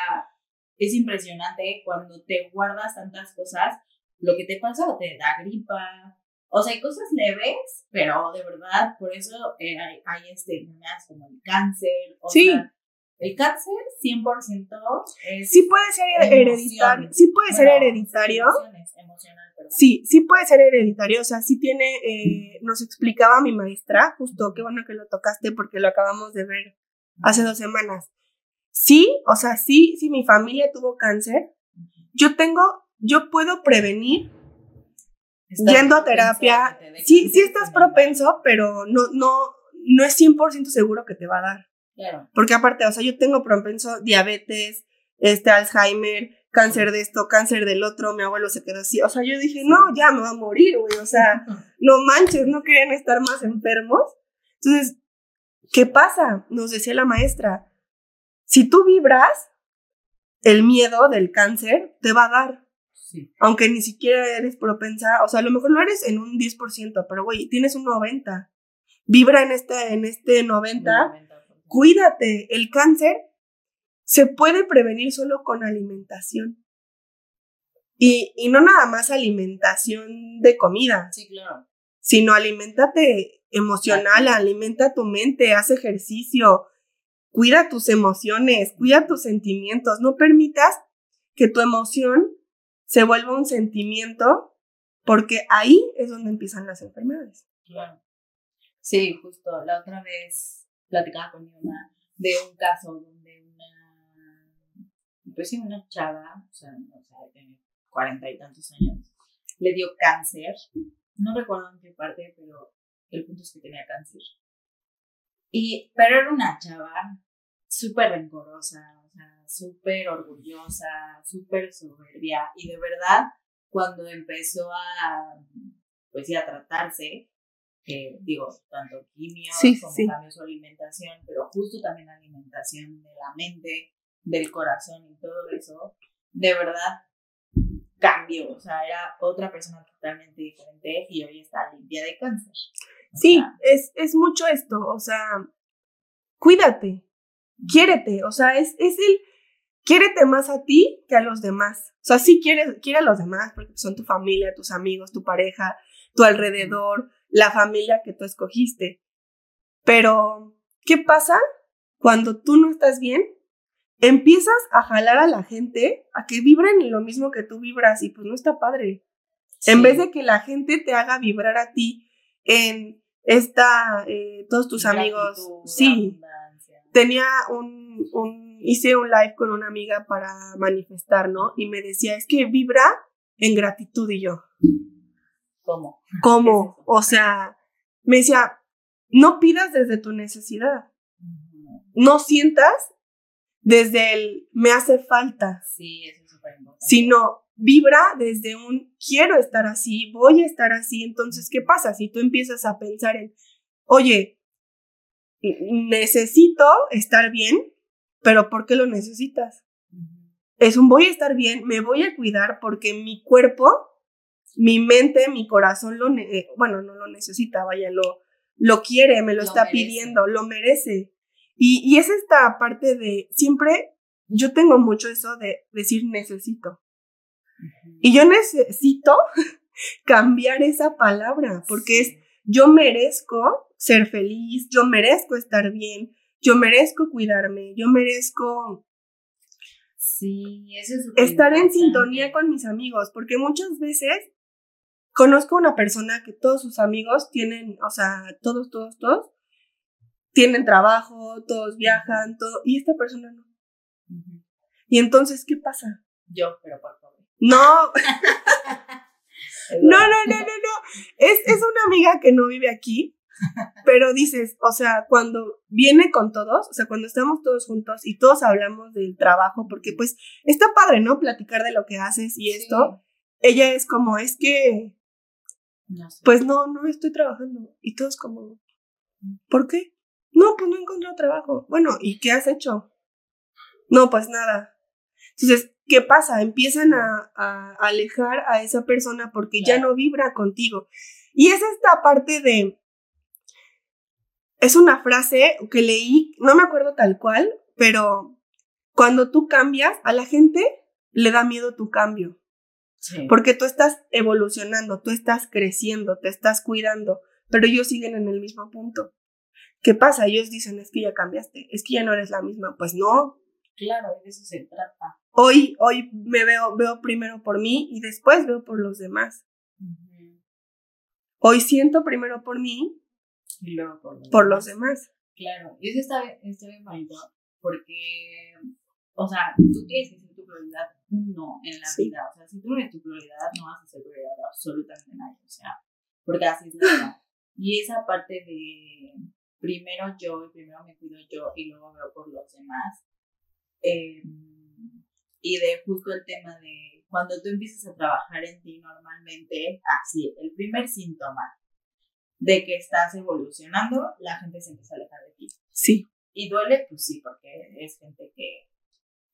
es impresionante cuando te guardas tantas cosas, lo que te pasa te da gripa. O sea, hay cosas leves, pero de verdad, por eso eh, hay, hay este, como el cáncer. O sí. El cáncer 100% es Sí puede ser hereditario. Sí puede ser hereditario. Sí, sí puede ser hereditario. O sea, sí tiene, eh, nos explicaba mi maestra, justo, qué bueno que lo tocaste porque lo acabamos de ver hace dos semanas. Sí, o sea, sí, sí, mi familia tuvo cáncer. Yo tengo, yo puedo prevenir yendo a terapia. Sí, sí estás propenso, pero no, no, no es 100% seguro que te va a dar. Porque aparte, o sea, yo tengo propenso diabetes, este Alzheimer, cáncer de esto, cáncer del otro, mi abuelo se quedó así. O sea, yo dije, no, ya me va a morir, güey. O sea, *laughs* no manches, no querían estar más enfermos. Entonces, ¿qué pasa? Nos decía la maestra, si tú vibras, el miedo del cáncer te va a dar. Sí. Aunque ni siquiera eres propensa, o sea, a lo mejor no eres en un 10%, pero güey, tienes un 90%. Vibra en este, en este 90%, cuídate. El cáncer se puede prevenir solo con alimentación. Y, y no nada más alimentación de comida, Sí, claro. sino alimentate emocional, alimenta tu mente, haz ejercicio, cuida tus emociones, cuida tus sentimientos, no permitas que tu emoción se vuelva un sentimiento, porque ahí es donde empiezan las enfermedades. Claro. Sí, justo. La otra vez platicaba con mi mamá de un caso donde una, pues sí, una chava, o sea, o sea, tiene cuarenta y tantos años, le dio cáncer. No recuerdo en qué parte, pero el punto es que tenía cáncer. Y, pero era una chava súper rencorosa, o sea, súper orgullosa, súper soberbia. Y de verdad, cuando empezó a, pues a tratarse, que digo, tanto quimio Sí, como sí. cambió su alimentación, pero justo también alimentación de la mente, del corazón y todo eso, de verdad cambió, o sea, era otra persona totalmente diferente y hoy está limpia de cáncer. O Sí, sea, es, es mucho esto, o sea, cuídate, quiérete, o sea, es, es el, quiérete más a ti que a los demás. O sea, sí quieres, quiere a los demás porque son tu familia, tus amigos, tu pareja, tu alrededor, la familia que tú escogiste. Pero, ¿qué pasa cuando tú no estás bien? Empiezas a jalar a la gente a que vibren en lo mismo que tú vibras y pues no está padre. En vez de que la gente te haga vibrar a ti en esta, eh, todos tus amigos, sí, tenía un, un, hice un live con una amiga para manifestar, ¿no? Y me decía, es que vibra en gratitud y yo, ¿Cómo? ¿cómo? O sea, me decía, no pidas desde tu necesidad, no sientas desde el me hace falta, Sí, eso es súper importante. sino vibra desde un quiero estar así, voy a estar así. Entonces, ¿qué pasa? Si tú empiezas a pensar en, oye, necesito estar bien, pero ¿por qué lo necesitas? Es un voy a estar bien, me voy a cuidar porque mi cuerpo, mi mente, mi corazón lo, ne- eh, bueno, no lo necesita, vaya, lo, lo quiere, me lo, Lo está merece. pidiendo, lo merece. Y, y es esta parte de, siempre, yo tengo mucho eso de decir necesito. Y yo necesito *laughs* cambiar esa palabra, porque es yo merezco ser feliz, yo merezco estar bien, yo merezco cuidarme, yo merezco Sí, eso es estar en sintonía con mis amigos, porque muchas veces conozco a una persona que todos sus amigos tienen, o sea, todos, todos, todos, tienen trabajo, todos viajan, todo, y esta persona no. Ujú. Y entonces, ¿qué pasa? Yo, pero por favor. No, *laughs* No, no, no, no, no. Es, es una amiga que no vive aquí, pero dices, o sea, cuando viene con todos, o sea, cuando estamos todos juntos y todos hablamos del trabajo, porque pues está padre, ¿no? Platicar de lo que haces y esto. Ella es como, es que, No sé. pues no, no estoy trabajando. Y todos como, ¿por qué? No, pues no he encontrado trabajo. Bueno, ¿y qué has hecho? No, pues nada. Entonces, ¿qué pasa? Empiezan a, a alejar a esa persona porque ya no vibra contigo. Y es esta parte de... Es una frase que leí, no me acuerdo tal cual, pero cuando tú cambias, a la gente le da miedo tu cambio. Sí. Porque tú estás evolucionando, tú estás creciendo, te estás cuidando, pero ellos siguen en el mismo punto. ¿Qué pasa? Ellos dicen, es que ya cambiaste, es que ya no eres la misma. Pues no, Claro, de eso se trata. hoy, hoy me veo, veo primero por mí y después veo por los demás. Hoy siento primero por mí, Y luego por los, por los demás. Claro, y eso está, bien- está bien bonito porque, o sea, tú tienes que ser tu prioridad uno en la Sí. vida. O sea, si tú no eres tu prioridad, no vas a ser prioridad de absolutamente nadie. O sea, porque así es la vida. Y esa parte de primero yo y primero me cuido yo y luego veo por los demás. eh, y de justo el tema de cuando tú empiezas a trabajar en ti normalmente, así, el primer síntoma de que estás evolucionando, la gente se empieza a alejar de ti. Sí, Y duele, pues sí, porque es gente que,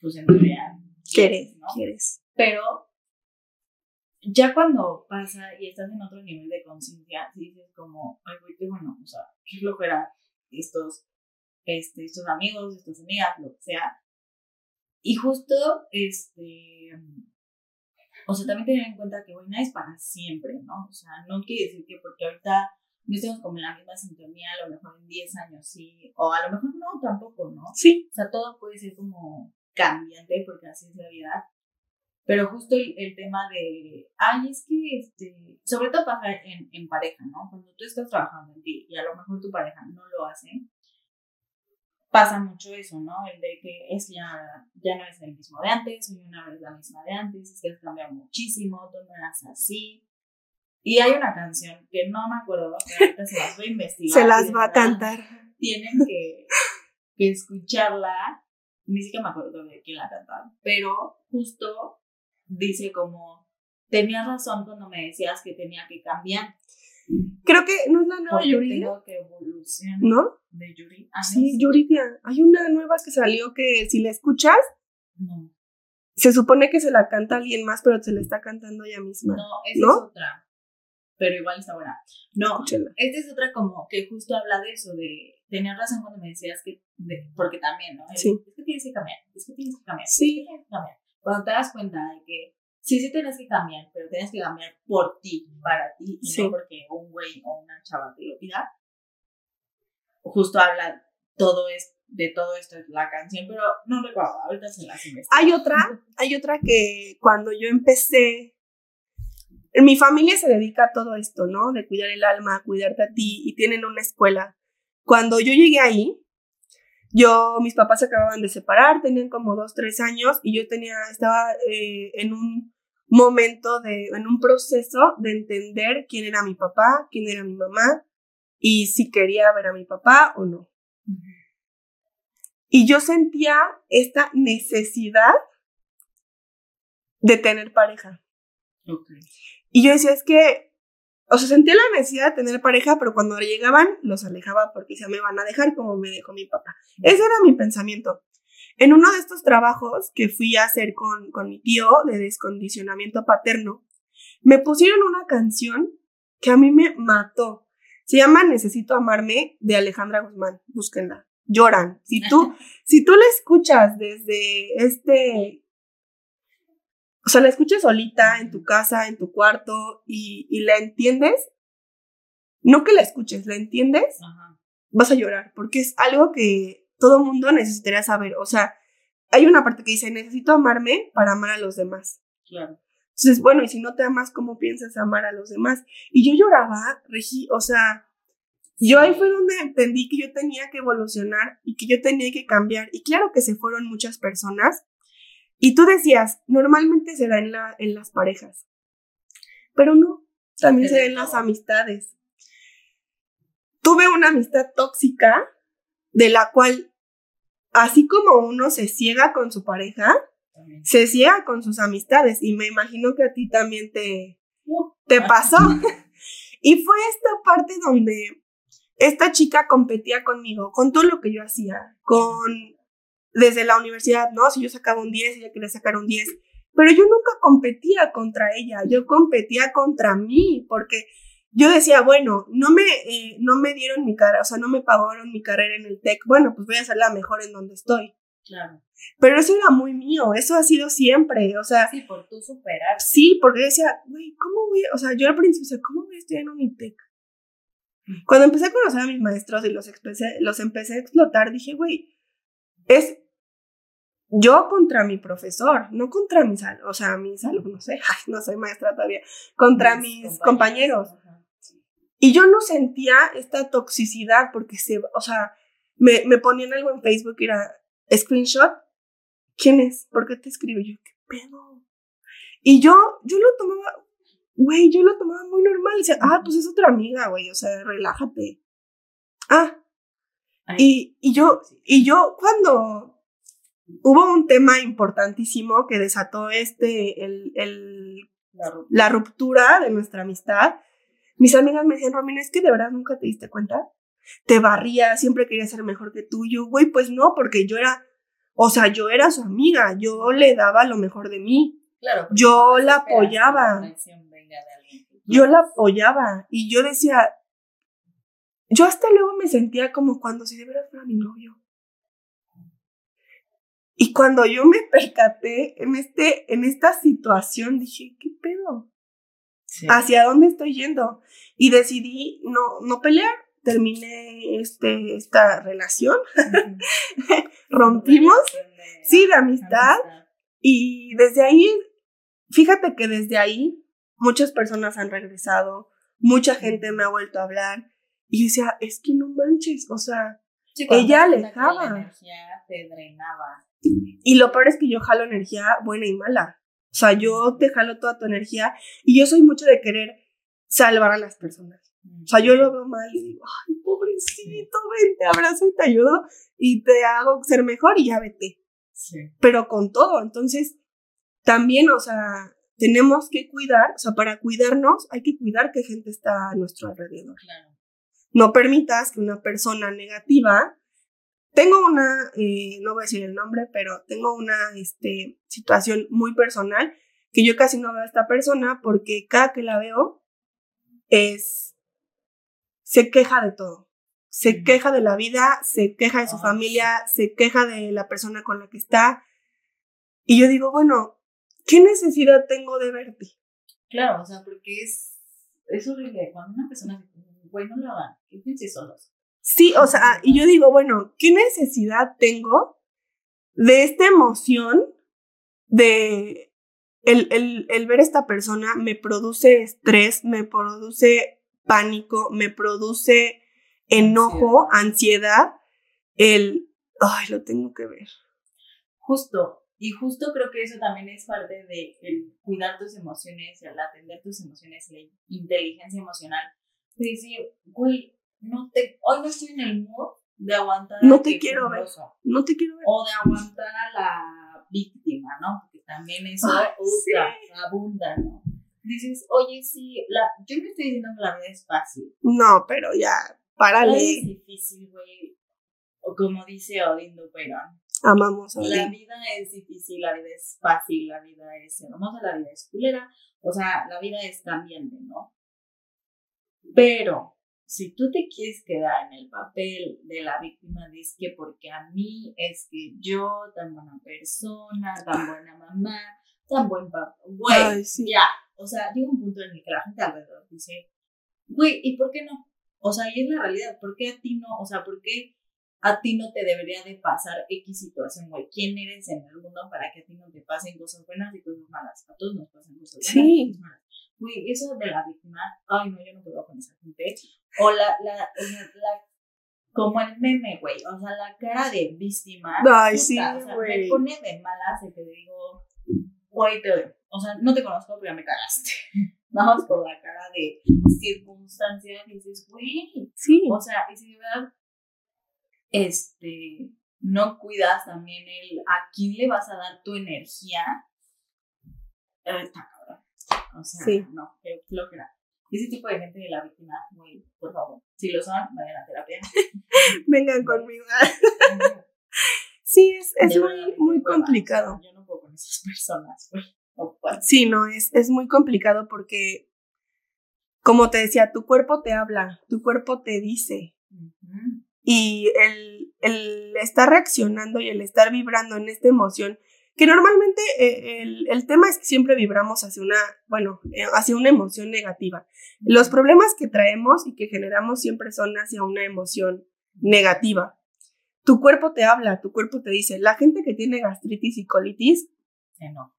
pues en teoría, quieres, ¿no? Quieres. Pero ya cuando pasa y estás en otro nivel de conciencia, dices como, ay, güey, qué bueno, o sea, qué flojera estos, este, estos amigos, estas amigas, lo que sea. Y justo, este, o sea, también tener en cuenta que, güey, nada es para siempre, ¿no? O sea, no quiere decir que porque ahorita no estemos como en la misma sintonía, a lo mejor en 10 años sí, o a lo mejor no, tampoco, ¿no? Sí. O sea, todo puede ser como cambiante, porque así es la vida. Pero justo el, el tema de, ay, es que, este, sobre todo pasa en, en pareja, ¿no? Cuando tú estás trabajando en ti y a lo mejor tu pareja no lo hace, pasa mucho eso, ¿no? El de que es ya, ya no es el mismo de antes, ya no es la misma de antes, es que has cambiado muchísimo, tú no eras así. Y hay una canción que no me acuerdo, pero ahorita se las voy a *laughs* investigar. Se las va a cantar. Tienen que, que escucharla. Ni siquiera me acuerdo de quién la cantaba, pero justo dice como, tenías razón cuando me decías que tenía que cambiar. Creo que no es la nueva Porque Yuridia, tengo que evolucionar. ¿no? De Yuri. Ah, no Sí. Yuridia. Hay una nueva que salió que si la escuchas, No, se supone que se la canta alguien más, pero se la está cantando ella misma. no, esa ¿No? es otra. Pero igual está buena. No, Escúchala. esta es otra como que justo habla de eso, de tenías razón cuando me decías que, de- porque también, ¿no? Sí. Es que tienes que cambiar, es que tienes que cambiar, Sí. es que tienes que cambiar. Cuando te das cuenta de que sí, sí tienes que cambiar, pero tienes que cambiar por ti, para ti, y Sí. no porque un güey o una chava te lo pida. Justo habla todo es, de todo esto es la canción, pero no recuerdo, ahorita se las investigo. Hay otra, hay otra que cuando yo empecé, mi familia se dedica a todo esto, ¿no? De cuidar el alma, cuidarte a ti y tienen una escuela. Cuando yo llegué ahí, yo, mis papás se acababan de separar, tenían como dos, tres años y yo tenía, estaba eh, en un momento de, en un proceso de entender quién era mi papá, quién era mi mamá y si quería ver a mi papá o no. Y yo sentía esta necesidad de tener pareja. Y yo decía, es que, o sea, sentía la necesidad de tener pareja, pero cuando llegaban los alejaba porque ya me van a dejar como me dejó mi papá. Ese era mi pensamiento. En uno de estos trabajos que fui a hacer con, con mi tío de descondicionamiento paterno, me pusieron una canción que a mí me mató. Se llama Necesito amarme de Alejandra Guzmán. Búsquenla. Lloran. Si tú, *laughs* si tú la escuchas desde este o sea, la escuchas solita en tu casa, en tu cuarto y, y la entiendes, no que la escuches, la entiendes, Ajá. vas a llorar, porque es algo que todo mundo necesitaría saber. O sea, hay una parte que dice, necesito amarme para amar a los demás. Claro. Entonces, bueno, y si no te amas, ¿cómo piensas amar a los demás? Y yo lloraba, Regi, o sea, yo ahí fue donde entendí que yo tenía que evolucionar y que yo tenía que cambiar. Y claro que se fueron muchas personas. Y tú decías, normalmente se da en, la, en las parejas. Pero no, también se da en las amistades. Tuve una amistad tóxica de la cual, así como uno se ciega con su pareja, También. se ciega con sus amistades y me imagino que a ti también te, Uh, te pasó. *laughs* *laughs* y fue esta parte donde esta chica competía conmigo, con todo lo que yo hacía, con desde la universidad, ¿no? Si yo sacaba un 10, ella quería sacar un 10, pero yo nunca competía contra ella, yo competía contra mí, porque yo decía, bueno, no me, eh, no me dieron mi carrera, o sea, no me pagaron mi carrera en el TEC, bueno, pues voy a ser la mejor en donde estoy. Claro. Pero eso era muy mío, eso ha sido siempre, o sea, Sí, por tú superar. sí, porque yo decía, güey, ¿cómo voy? a-?" O sea, yo al principio decía, ¿cómo voy a estudiar en Unitec? Cuando empecé a conocer a mis maestros y los, empecé, los empecé a explotar, dije, güey, es yo contra mi profesor, no contra mis alumnos, o sea, mis alumnos, ¿eh? *laughs* Ay, no soy maestra todavía, contra mis, compañeros. Y yo no sentía esta toxicidad porque se, o sea, me, me ponían algo en Facebook y era screenshot. ¿Quién es? ¿Por qué te escribo? Y yo, ¿qué pedo? Y yo, yo lo tomaba, güey, yo lo tomaba muy normal. Y decía, ah, pues es otra amiga, güey, o sea, relájate. Ah, Ay, y, y yo, y yo cuando hubo un tema importantísimo que desató este, el, el la ruptura de nuestra amistad, mis amigas me decían, Romina, es que de verdad nunca te diste cuenta. Te barría, siempre quería ser mejor que tú. Yo, güey, pues no, porque yo era O sea, yo era su amiga, yo le daba lo mejor de mí. Claro. Yo la apoyaba. Yo la apoyaba y yo decía, yo hasta luego me sentía como cuando si de veras fuera mi novio. Y cuando yo me percaté en, este, en esta situación, dije, ¿qué pedo? Sí. ¿Hacia dónde estoy yendo? Y decidí no, no pelear. Terminé este, esta relación, *laughs* rompimos, de sí, de amistad. Y desde ahí, fíjate que desde ahí muchas personas han regresado, mucha gente me ha vuelto a hablar. Y yo decía, es que no manches, o sea, Sí, ella alejaba. La energía te drenaba. Y lo peor es que yo jalo energía buena y mala. O sea, yo te jalo toda tu energía y yo soy mucho de querer salvar a las personas. O sea, yo lo veo mal y digo, ay, pobrecito, ven, te abrazo y te ayudo y te hago ser mejor y ya vete. Sí. pero con todo. Entonces, también, o sea, tenemos que cuidar, o sea, para cuidarnos hay que cuidar qué gente está a nuestro alrededor. Claro. No permitas que una persona negativa, tengo una, eh, no voy a decir el nombre, pero tengo una este, situación muy personal que yo casi no veo a esta persona porque cada que la veo es, se queja de todo. Se queja de la vida, se queja de su familia, se queja de la persona con la que está. Y yo digo, bueno, ¿qué necesidad tengo de verte? Claro, o sea, porque es, es horrible. Cuando una persona güey, no lo hagan, quédense solos. Sí, o sea, y yo digo, bueno, ¿qué necesidad tengo de esta emoción de el, el, el ver a esta persona me produce estrés, me produce pánico, me produce enojo, ansiedad, el, ay, lo tengo que ver. Justo, y justo creo que eso también es parte de el cuidar tus emociones, el atender tus emociones, la inteligencia emocional. De decir, güey, no te, hoy no estoy en el mood de aguantar No al te quiero ver. No te quiero ver. O de aguantar a la víctima, ¿no? Porque también eso abunda, ¿no? Dices, oye, sí, la, yo no estoy diciendo que la vida es fácil. No, pero ya, La vida es párale. difícil, güey. O como dice Odín Duperón, Amamos a la vida es difícil, la vida es fácil, la vida es hermosa, la vida es culera. O sea, la vida es cambiante, ¿no? Pero si tú te quieres quedar en el papel de la víctima, dices que porque a mí es que yo, tan buena persona, tan buena mamá, tan buen papá, güey, sí. ya. O sea, llega un punto en el que la gente alrededor dice, güey, ¿y por qué no? O sea, y es la realidad, ¿por qué a ti no? O sea, ¿por qué a ti no te debería de pasar X situación, güey? ¿Quién eres en el mundo para que a ti no te pasen cosas buenas y cosas malas? A todos nos pasan cosas buenas Sí. y cosas malas. Güey, eso de la víctima, ay, no, yo no puedo con esa gente. O la, la, la, la- como el meme, güey, o sea, la cara de víctima. Ay, puta, sí, o sea, güey. Me pone de malas de que digo, güey, te, o sea, no te conozco, pero ya me cagaste. *laughs* Nada más por la cara de circunstancia que dices, güey, Sí. o sea, y si de verdad, este, no cuidas también el a quién le vas a dar tu energía, eh, está cabrón. O sea, Sí. no, qué flojera. Ese tipo de gente de la víctima, muy, por favor, si lo son, vayan a terapia. *laughs* Vengan conmigo. *laughs* Sí, es, es muy, muy complicado. yo no puedo con esas *laughs* personas. No. Sí, no, es, es muy complicado porque, como te decía, tu cuerpo te habla, tu cuerpo te dice. Y el, el estar reaccionando y el estar vibrando en esta emoción, que normalmente eh, el, el tema es que siempre vibramos hacia una, bueno, eh, hacia una emoción negativa. Los problemas que traemos y que generamos siempre son hacia una emoción negativa. Tu cuerpo te habla, tu cuerpo te dice, la gente que tiene gastritis y colitis, Sí, no.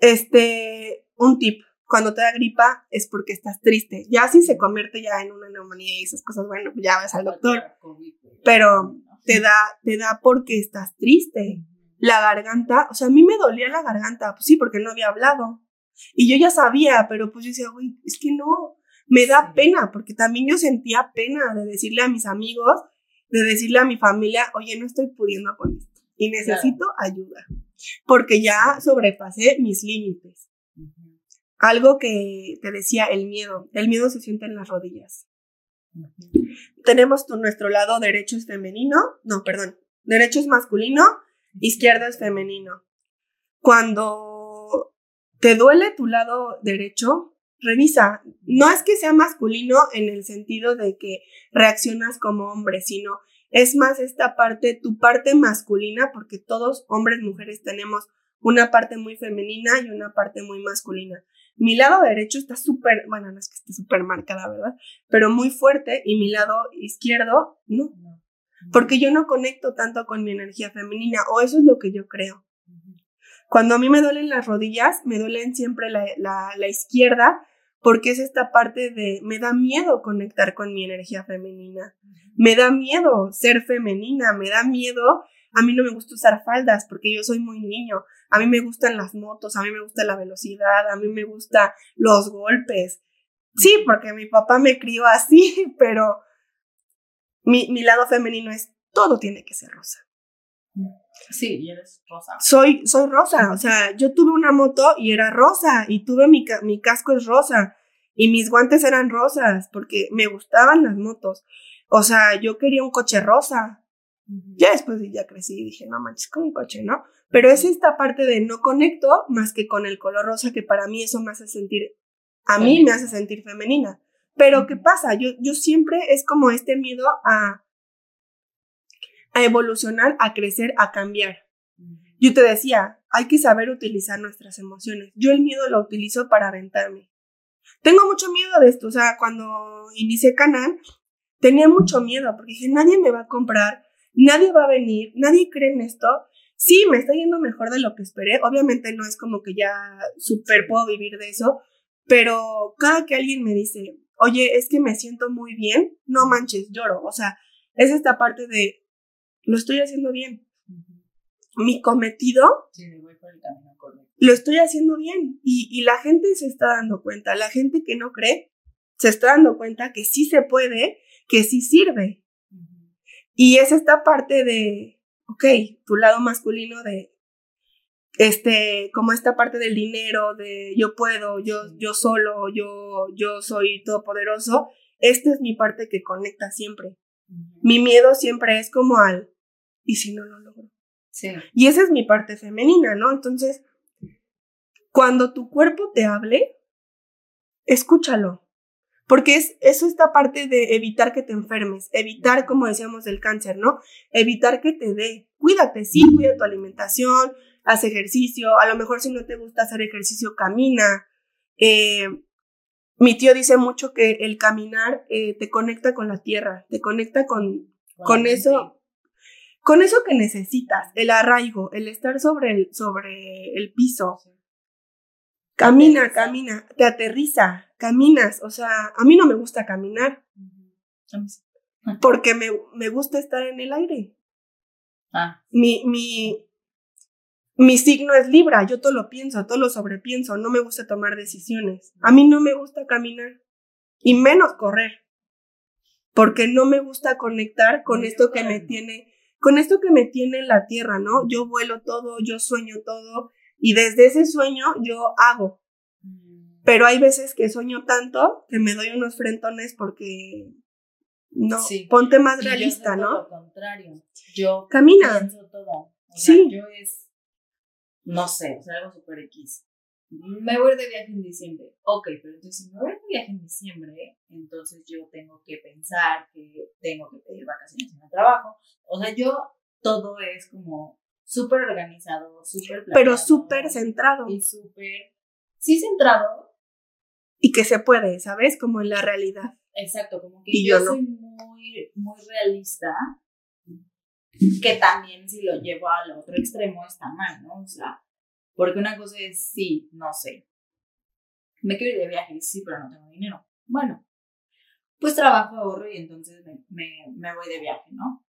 este, un tip, cuando te da gripa es porque estás triste. Ya si se convierte ya en una neumonía y esas cosas, bueno, pues ya vas al doctor. Güey. Pero Te da, te da porque estás triste. La garganta, o sea, a mí me dolía la garganta, pues sí, porque no había hablado. Y yo ya sabía, pero pues yo decía, güey, es que no, me da pena, porque también yo sentía pena de decirle a mis amigos, de decirle a mi familia, oye, no estoy pudiendo con esto y necesito ayuda, porque ya sobrepasé mis límites. Algo que te decía, el miedo, el miedo se siente en las rodillas. Tenemos tu, nuestro lado derecho es femenino, no, perdón, Derecho es masculino, izquierdo es femenino. Cuando te duele tu lado derecho, revisa. No es que sea masculino en el sentido de que reaccionas como hombre, sino es más esta parte, tu parte masculina, porque todos, hombres, mujeres, tenemos una parte muy femenina y una parte muy masculina. Mi lado derecho está súper, bueno, no es que esté súper marcada, ¿verdad? Pero muy fuerte y mi lado izquierdo no. Porque yo no conecto tanto con mi energía femenina, o eso es lo que yo creo. Cuando a mí me duelen las rodillas, me duelen siempre la, la izquierda, porque es esta parte de, me da miedo conectar con mi energía femenina, me da miedo ser femenina, me da miedo a mí no me gusta usar faldas porque yo soy muy niño. A mí me gustan las motos, a mí me gusta la velocidad, a mí me gustan los golpes. Sí, porque mi papá me crió así, *laughs* pero mi, mi lado femenino es todo tiene que ser rosa. Sí, y eres rosa. Soy, soy rosa, o sea, yo tuve una moto y era rosa, y tuve mi, mi casco es rosa, y mis guantes eran rosas, porque me gustaban las motos. O sea, yo quería un coche rosa, ya después ya crecí y dije, no manches, con un coche, ¿no? Pero es esta parte de no conecto más que con el color rosa, que para mí eso me hace sentir, a mí me hace sentir femenina. Pero ¿qué pasa? Yo, yo siempre es como este miedo a, a evolucionar, a crecer, a cambiar. Yo te decía, hay que saber utilizar nuestras emociones. Yo el miedo lo utilizo para aventarme. Tengo mucho miedo de esto, o sea, cuando inicié Canal, tenía mucho miedo porque dije, nadie me va a comprar, nadie va a venir, nadie cree en esto. Sí, me está yendo mejor de lo que esperé. Obviamente no es como que ya súper puedo vivir de eso, pero cada que alguien me dice, oye, es que me siento muy bien, no manches, lloro. O sea, es esta parte de, lo estoy haciendo bien. Mi cometido, lo estoy haciendo bien. Y, y la gente se está dando cuenta, la gente que no cree, se está dando cuenta que sí se puede, que sí sirve. Y es esta parte de, ok, tu lado masculino de, este, como esta parte del dinero, de yo puedo, yo, yo solo, yo, yo soy todopoderoso, esta es mi parte que conecta siempre. Mi miedo siempre es como al, ¿y si no lo logro? Sí. Y esa es mi parte femenina, ¿no? Entonces, cuando tu cuerpo te hable, escúchalo. Porque es eso esta parte de evitar que te enfermes, evitar, como decíamos, el cáncer, ¿no? Evitar que te dé. Cuídate, sí, cuida tu alimentación, haz ejercicio, a lo mejor si no te gusta hacer ejercicio, camina. Eh, mi tío dice mucho que el caminar eh, te conecta con la tierra, te conecta con, con eso, con eso que necesitas, el arraigo, el estar sobre el, sobre el piso. Camina, camina, te aterriza, caminas. O sea, a mí no me gusta caminar. Porque me, me gusta estar en el aire. Ah. Mi, mi, mi signo es Libra, yo todo lo pienso, todo lo sobrepienso, no me gusta tomar decisiones. A mí no me gusta caminar y menos correr, porque no me gusta conectar con esto que me tiene, con esto que me tiene en la tierra, ¿no? Yo vuelo todo, yo sueño todo y desde ese sueño yo hago. Pero hay veces que sueño tanto que me doy unos frentones porque no, ponte más realista, ¿no? Lo contrario. Yo camina. Pienso todo. sí. yo es, no sé, o sea, algo súper X. Me voy de viaje en diciembre. Ok, pero entonces si me voy de viaje en diciembre, entonces yo tengo que pensar que tengo que pedir vacaciones en el trabajo. O sea, yo todo es como súper organizado, súper Pero súper centrado. Y súper, sí centrado, y que se puede, ¿sabes? Como en la realidad. Exacto, como que yo, soy muy, muy realista, que también si lo llevo al otro extremo está mal, ¿no? O sea, porque una cosa es, sí, no sé, me quiero ir de viaje, sí, pero no tengo dinero. Bueno, pues trabajo, ahorro y entonces me, me, me voy de viaje, ¿no?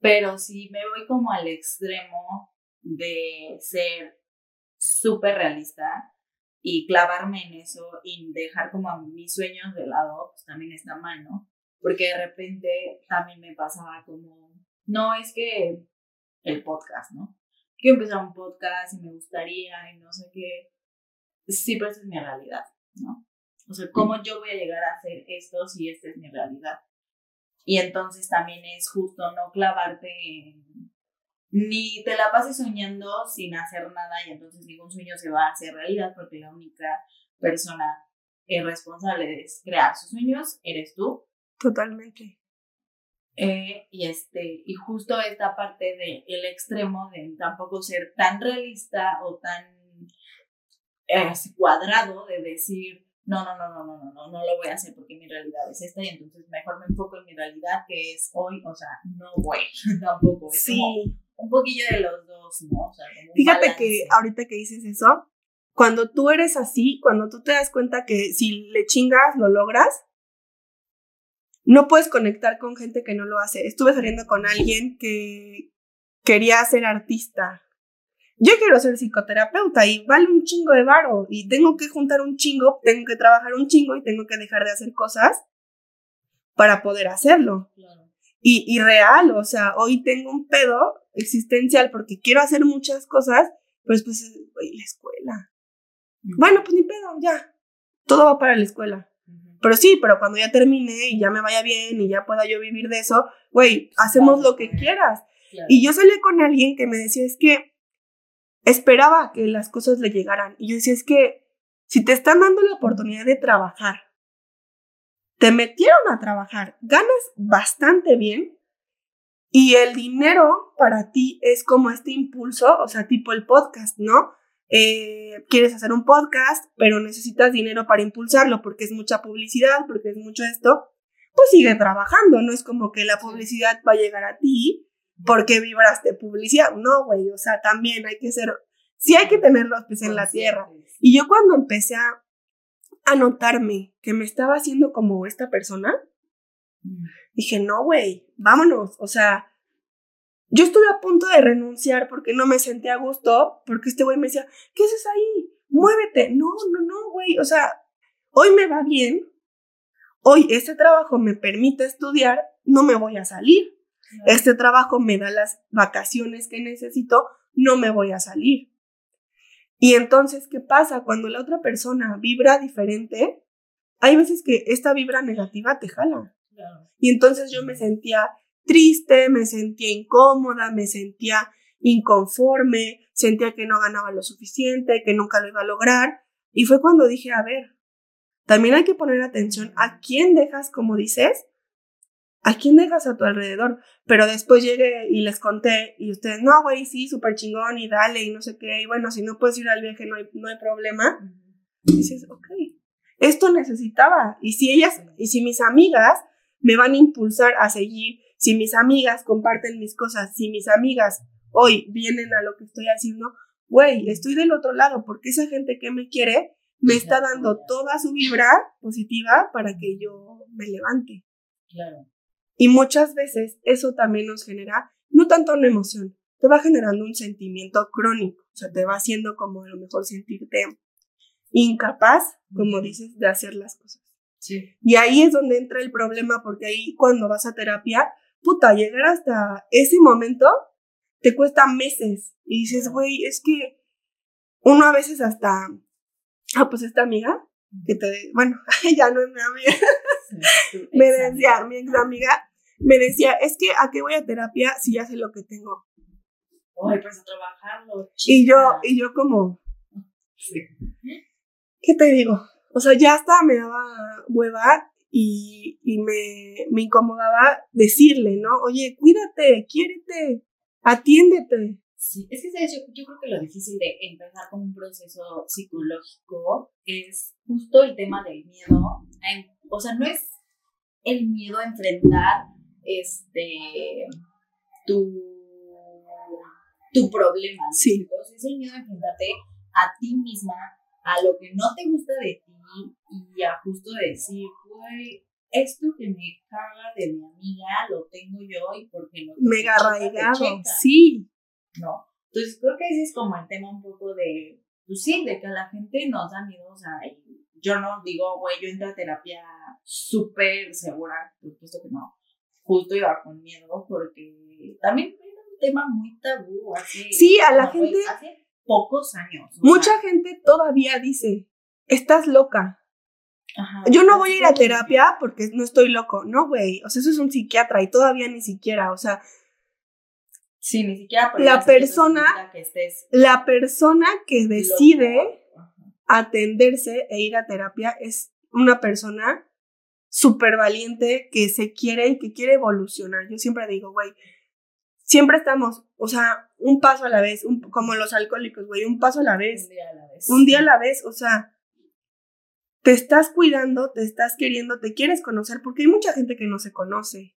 Pero si me voy como al extremo de ser súper realista, y clavarme en eso y dejar como a mis sueños de lado, pues también está mal, ¿no? Porque de repente también me pasaba como, no, es que el podcast, ¿no? Quiero empezar un podcast y me gustaría y no sé qué. Sí, pero esa es mi realidad, ¿no? O sea, ¿cómo yo voy a llegar a hacer esto si esta es mi realidad? Y entonces también es justo no clavarte en ni te la pases soñando sin hacer nada y entonces ningún sueño se va a hacer realidad porque la única persona responsable de crear sus sueños eres tú. Totalmente. Eh, y este, y justo esta parte del el extremo de tampoco ser tan realista o tan eh, cuadrado de decir no, no, no, no, no, no, no, no lo voy a hacer porque mi realidad es esta y entonces mejor me enfoco en mi realidad que es hoy, o sea, no voy *laughs* tampoco. Es sí. un poquillo de los dos, ¿no? Fíjate que ahorita que dices eso, cuando tú eres así, cuando tú te das cuenta que si le chingas, lo logras, no puedes conectar con gente que no lo hace. Estuve saliendo con alguien que quería ser artista yo quiero ser psicoterapeuta y vale un chingo de varo y tengo que juntar un chingo, tengo que trabajar un chingo y tengo que dejar de hacer cosas para poder hacerlo. Y, y real, o sea, hoy tengo un pedo existencial porque quiero hacer muchas cosas, pues pues, güey, la escuela. Bueno, pues ni pedo, ya. Todo va para la escuela. Pero sí, pero cuando ya termine y ya me vaya bien y ya pueda yo vivir de eso, güey, hacemos lo que quieras. Y yo salí con alguien que me decía, es que esperaba que las cosas le llegaran. Y yo decía, es que si te están dando la oportunidad de trabajar, te metieron a trabajar, ganas bastante bien y el dinero para ti es como este impulso, o sea, tipo el podcast, ¿no? Eh, quieres hacer un podcast, pero necesitas dinero para impulsarlo porque es mucha publicidad, porque es mucho esto, pues sigue trabajando, no es como que la publicidad va a llegar a ti porque vibraste publicidad. No, güey, o sea, también hay que ser, sí hay que tener los pies en la tierra. Y yo cuando empecé a, a notarme que me estaba haciendo como esta persona, mm. dije, no, güey, vámonos. O sea, yo estuve a punto de renunciar porque no me sentía a gusto, porque este güey me decía, ¿qué haces ahí? Muévete. No, no, no, güey. O sea, hoy me va bien. Hoy este trabajo me permite estudiar, no me voy a salir este trabajo me da las vacaciones que necesito, no me voy a salir. Y entonces, ¿qué pasa? Cuando la otra persona vibra diferente, hay veces que esta vibra negativa te jala. Y entonces yo me sentía triste, me sentía incómoda, me sentía inconforme, sentía que no ganaba lo suficiente, que nunca lo iba a lograr. Y fue cuando dije, a ver, también hay que poner atención a quién dejas, como dices, ¿a quién dejas a tu alrededor? Pero después llegué y les conté y ustedes, no, güey, sí, súper chingón y dale y no sé qué, y bueno, si no puedes ir al viaje no hay, no hay problema. Y dices, ok, esto necesitaba. Y si ellas, y si mis amigas me van a impulsar a seguir, si mis amigas comparten mis cosas, si mis amigas hoy vienen a lo que estoy haciendo, güey, estoy del otro lado porque esa gente que me quiere me está dando toda su vibra positiva para que yo me levante. Claro. Y muchas veces eso también nos genera no tanto una emoción, te va generando un sentimiento crónico, o sea, te va haciendo como a lo mejor sentirte incapaz, como dices, de hacer las cosas. Sí. Y ahí es donde entra el problema, porque ahí cuando vas a terapia, puta, llegar hasta ese momento te cuesta meses. Y dices, güey, es que uno a veces hasta, ah, pues esta amiga, que te, bueno, *laughs* ya no es mi amiga, *laughs* me decía, mi ex amiga, me decía, es que ¿a qué voy a terapia si ya sé lo que tengo? Ay, pues a trabajarlo. Y yo, y yo como, ¿qué te digo? O sea, ya hasta me daba hueva y, y me, me incomodaba decirle, ¿no? Oye, cuídate, quiérete, atiéndete. Sí, es que ¿sabes? Yo, yo, creo que lo difícil de empezar con un proceso psicológico es justo el tema del miedo. o sea, no es el miedo a enfrentar este, tu, tu problema. Sí. Es el miedo a enfrentarte a ti misma, a lo que no te gusta de ti y a justo decir, güey, esto que me caga de mi amiga lo tengo yo y porque no mega arraigado sí. No entonces creo que ese es como el tema un poco de pues sí de que a la gente nos da miedo o sea yo no digo güey yo entro a terapia súper segura por supuesto que no. Justo iba con miedo porque también era un tema muy tabú hace, sí, a la gente, pocos años. Mucha gente todavía dice, estás loca. Yo no voy a ir a terapia porque no estoy loco. No, güey. O sea, eso es un psiquiatra y todavía ni siquiera. O sea, Sí, ni siquiera La persona- que estés La persona que decide atenderse e ir a terapia es una persona súper valiente que se quiere y que quiere evolucionar. Yo siempre digo, güey, siempre estamos, o sea, un paso a la vez, un- como los alcohólicos, güey, un paso a la vez. Un día a la vez. un día a la vez, o sea, te estás cuidando, te estás queriendo, te quieres conocer, porque hay mucha gente que no se conoce.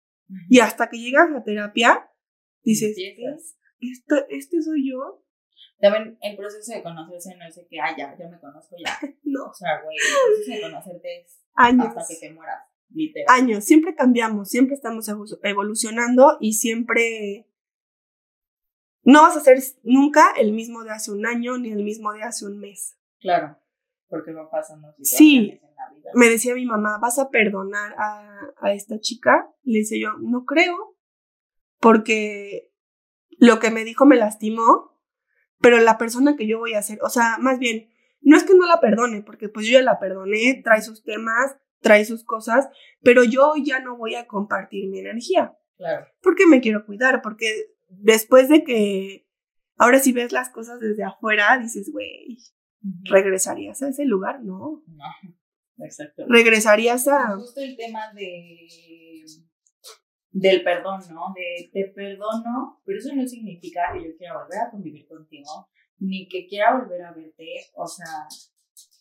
Y hasta que llegas a terapia, dices, Empiezas. ¿esto, ¿este soy yo? También el proceso de conocerse no es de que, ah, ya, ya me conozco ya. *laughs* No, O sea, güey, el proceso de conocerte es años. hasta que te mueras, literal. Años, siempre cambiamos, siempre estamos evo- evolucionando y siempre... No vas a ser nunca el mismo de hace un año ni el mismo de hace un mes. Claro, porque va pasando Sí. situaciones en la vida. me decía mi mamá, ¿vas a perdonar a, a esta chica? Le dice yo, no creo, porque lo que me dijo me lastimó, pero la persona que yo voy a ser, o sea, más bien, no es que no la perdone, porque pues yo ya la perdoné, trae sus temas, trae sus cosas, pero yo ya no voy a compartir mi energía, Claro. porque me quiero cuidar, porque después de que ahora si ves las cosas desde afuera, dices, güey. ¿regresarías a ese lugar? No. No, exacto. ¿Regresarías a...? Justo el tema de del perdón, ¿no? De te perdono, pero eso no significa que yo quiera volver a convivir contigo, ni que quiera volver a verte, o sea,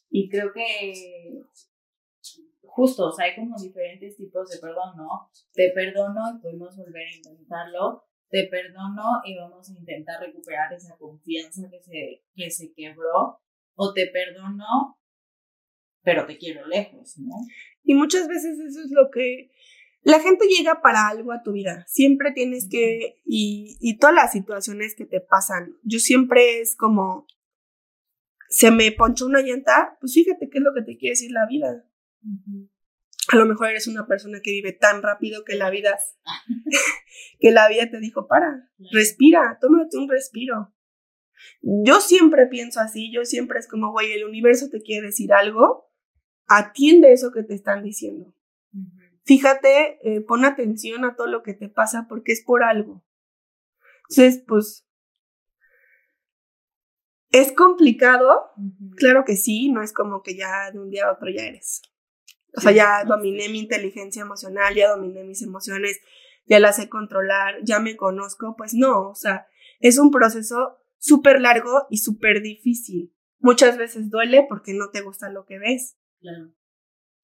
y creo que justo, o sea, hay como diferentes tipos de perdón, ¿no? Te perdono y podemos volver a intentarlo, te perdono y vamos a intentar recuperar esa confianza que se, que se quebró, o te perdono, pero te quiero lejos, ¿no? Y muchas veces eso es lo que la gente llega para algo a tu vida. Siempre tienes que, y, y todas las situaciones que te pasan, yo siempre es como, se me ponchó una llanta, pues fíjate qué es lo que te quiere decir la vida. A lo mejor eres una persona que vive tan rápido que la vida, *laughs* que la vida te dijo, para, respira, tómate un respiro. Yo siempre pienso así, yo siempre es como, güey, el universo te quiere decir algo, atiende eso que te están diciendo. Fíjate, eh, pon atención a todo lo que te pasa porque es por algo. Entonces, pues, es complicado, claro que sí, no es como que ya de un día a otro ya eres. O sea, ya dominé mi inteligencia emocional, ya dominé mis emociones, ya las sé controlar, ya me conozco, pues no, o sea, es un proceso súper largo y súper difícil. Muchas veces duele porque no te gusta lo que ves. Claro.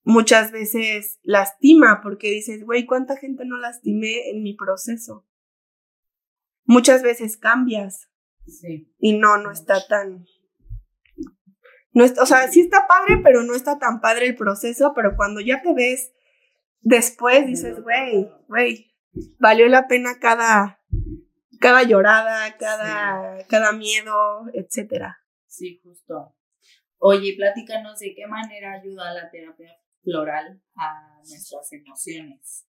Muchas veces lastima porque dices, güey, ¿cuánta gente no lastimé en mi proceso? Muchas veces cambias Sí. y no, no está tan... No o sea, sí está padre, pero no está tan padre el proceso, pero cuando ya te ves después dices, güey, güey, valió la pena cada, cada llorada, cada, cada miedo, etcétera. Sí, justo. Oye, platícanos de qué manera ayuda la terapia floral a nuestras emociones.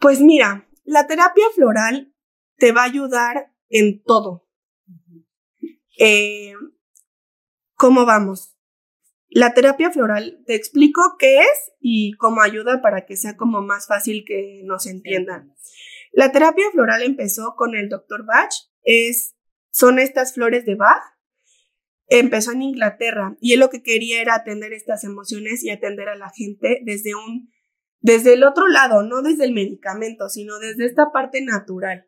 Pues mira, la terapia floral te va a ayudar en todo. Eh, ¿Cómo vamos? La terapia floral, te explico qué es y cómo ayuda para que sea como más fácil que nos entiendan. La terapia floral empezó con el Dr. Bach, es, son estas flores de Bach. Empezó en Inglaterra y él lo que quería era atender estas emociones y atender a la gente desde un, desde el otro lado, no desde el medicamento, sino desde esta parte natural.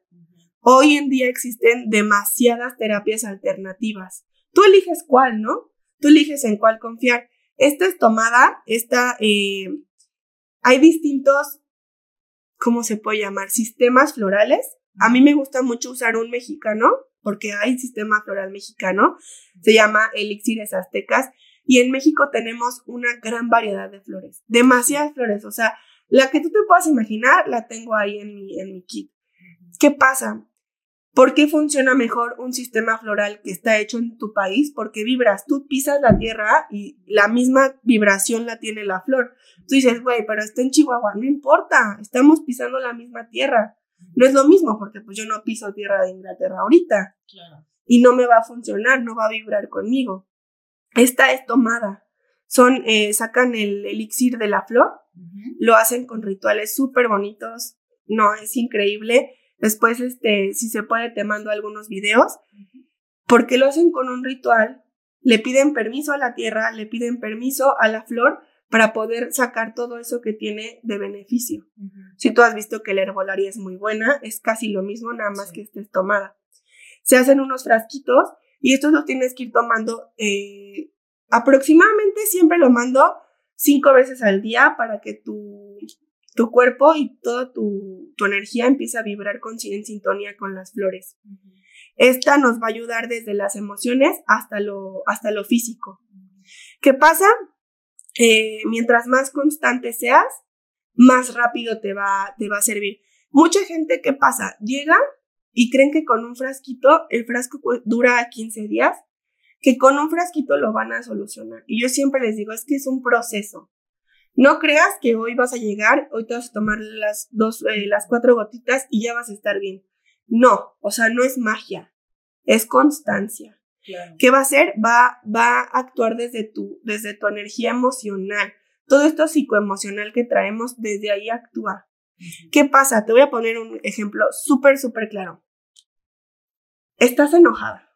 Hoy en día existen demasiadas terapias alternativas. Tú eliges cuál, ¿no? Tú eliges en cuál confiar. Esta es tomada, esta, eh, hay distintos, ¿cómo se puede llamar? Sistemas florales. A mí me gusta mucho usar un mexicano, porque hay sistema floral mexicano, se llama Elixires Aztecas, y en México tenemos una gran variedad de flores, demasiadas flores, o sea, la que tú te puedas imaginar, la tengo ahí en mi, en mi kit. ¿Qué pasa? ¿Por qué funciona mejor un sistema floral que está hecho en tu país? Porque vibras, tú pisas la tierra y la misma vibración la tiene la flor. Tú dices, güey, pero está en Chihuahua, no importa, estamos pisando la misma tierra. No es lo mismo porque pues yo no piso tierra de Inglaterra ahorita Claro. y no me va a funcionar, no va a vibrar conmigo. Esta es tomada. Son, eh, sacan el elixir de la flor, lo hacen con rituales súper bonitos, no, es increíble. Después, este, si se puede, te mando algunos videos, porque lo hacen con un ritual, le piden permiso a la tierra, le piden permiso a la flor para poder sacar todo eso que tiene de beneficio. Si tú has visto que la herbolaria es muy buena, es casi lo mismo, nada más que estés tomada. Se hacen unos frasquitos y estos los tienes que ir tomando eh, aproximadamente, siempre lo mando cinco veces al día para que tu, tu cuerpo y toda tu, tu energía empiece a vibrar con, en sintonía con las flores. Esta nos va a ayudar desde las emociones hasta lo, hasta lo físico. ¿Qué pasa? Eh, mientras más constante seas, más rápido te va, te va a servir. Mucha gente, ¿qué pasa? Llega y creen que con un frasquito, el frasco dura 15 días, que con un frasquito lo van a solucionar. Y yo siempre les digo, es que es un proceso. No creas que hoy vas a llegar, hoy te vas a tomar las dos, eh, las cuatro gotitas y ya vas a estar bien. No, o sea, no es magia, es constancia. ¿Qué va a hacer? Va, va a actuar desde tu, desde tu energía emocional. Todo esto psicoemocional que traemos, desde ahí actúa. ¿Qué pasa? Te voy a poner un ejemplo súper, súper claro. Estás enojada.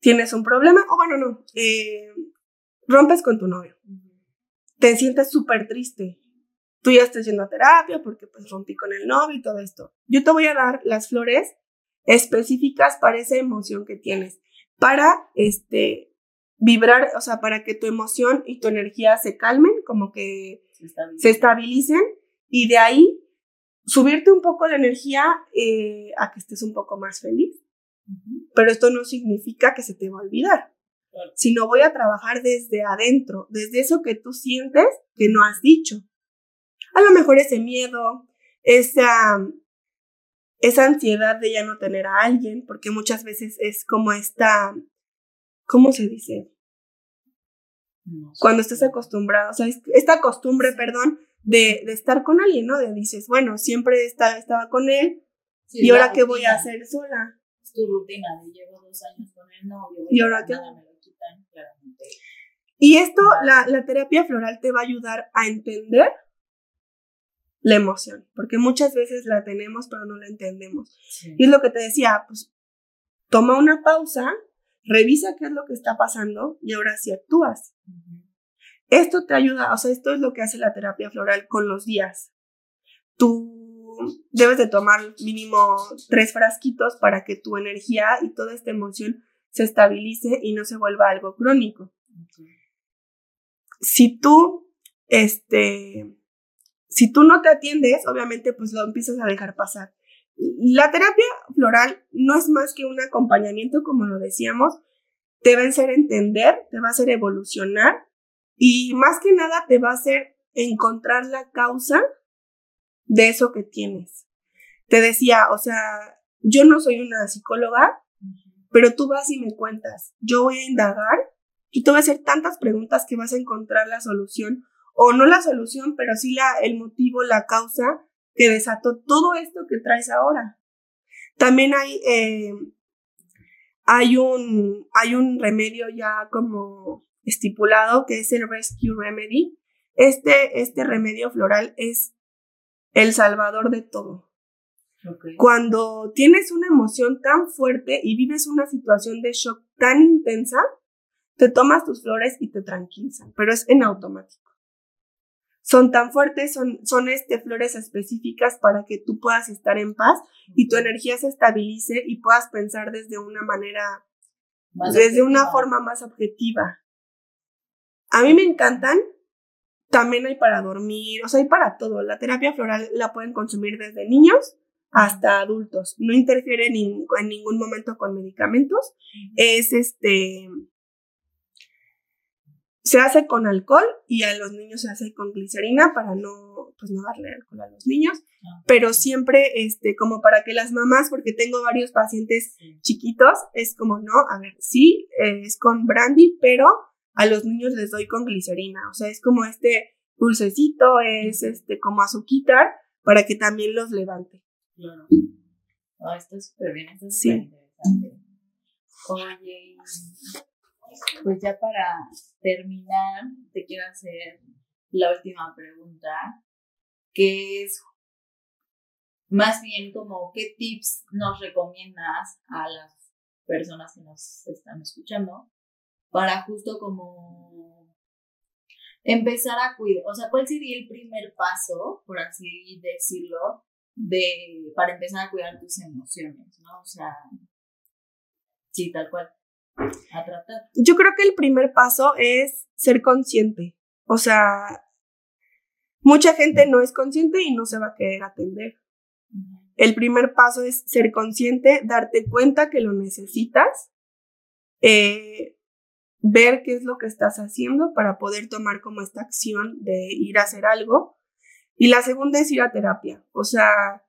Tienes un problema, o bueno, no, eh, rompes con tu novio. Te sientes súper triste. Tú ya estás yendo a terapia porque pues rompí con el novio y todo esto. Yo te voy a dar las flores específicas para esa emoción que tienes, para este vibrar, o sea, para que tu emoción y tu energía se calmen, como que se estabilicen, y de ahí subirte un poco la energía eh, a que estés un poco más feliz. Pero esto no significa que se te va a olvidar, sino voy a trabajar desde adentro, desde eso que tú sientes que no has dicho. A lo mejor ese miedo, esa esa ansiedad de ya no tener a alguien, porque muchas veces es como esta, ¿cómo se dice? Cuando estás acostumbrado, o sea, esta costumbre, perdón, de, de, estar con alguien, ¿no? De dices, bueno, siempre está, estaba con él, y ahora qué voy a hacer sola. Es tu rutina de llevo dos años con el novio, y ahora qué. Y esto, la, la terapia floral te va a ayudar a entender la emoción, porque muchas veces la tenemos pero no la entendemos. Y es lo que te decía, pues toma una pausa, revisa qué es lo que está pasando y ahora sí actúas. Esto te ayuda, o sea, esto es lo que hace la terapia floral con los días. Tú debes de tomar mínimo tres frasquitos para que tu energía y toda esta emoción se estabilice y no se vuelva algo crónico. Si tú, este, si tú no te atiendes, obviamente pues lo empiezas a dejar pasar. La terapia floral no es más que un acompañamiento, como lo decíamos, te va a hacer entender, te va a hacer evolucionar y más que nada te va a hacer encontrar la causa de eso que tienes. Te decía, o sea, yo no soy una psicóloga, pero tú vas y me cuentas, yo voy a indagar y te voy a hacer tantas preguntas que vas a encontrar la solución o no la solución, pero sí la, el motivo, la causa que desató todo esto que traes ahora. También hay, eh, hay, un, hay un remedio ya como estipulado que es el Rescue Remedy. Este, este remedio floral es el salvador de todo. Cuando tienes una emoción tan fuerte y vives una situación de shock tan intensa, te tomas tus flores y te tranquilizan, pero es en automático son tan fuertes, son, son este, flores específicas para que tú puedas estar en paz y tu energía se estabilice y puedas pensar desde una manera, desde una forma más objetiva. A mí me encantan, también hay para dormir, o sea, hay para todo. La terapia floral la pueden consumir desde niños hasta adultos. No interfiere en ningún momento con medicamentos. Es este se hace con alcohol y a los niños se hace con glicerina para no, pues no darle alcohol a los niños, ah. pero siempre, este, como para que las mamás, porque tengo varios pacientes chiquitos, es como, no, a ver, sí, es con brandy, pero a los niños les doy con glicerina, o sea, es como este dulcecito, es este, como azuquitar, para que también los levante. Claro. Ah, está súper bien, está súper interesante. Oye, pues ya para terminar, te quiero hacer la última pregunta, que es, Más bien como qué tips nos recomiendas a las personas que nos están escuchando para justo como empezar a cuidar, o sea, ¿cuál sería el primer paso, por así decirlo, de, para empezar a cuidar tus emociones, ¿no? O sea, sí, tal cual, a tratar. Yo creo que el primer paso es ser consciente, o sea, mucha gente no es consciente y no se va a querer atender. El primer paso es ser consciente, darte cuenta que lo necesitas, eh, ver qué es lo que estás haciendo para poder tomar como esta acción de ir a hacer algo. Y la segunda es ir a terapia. O sea,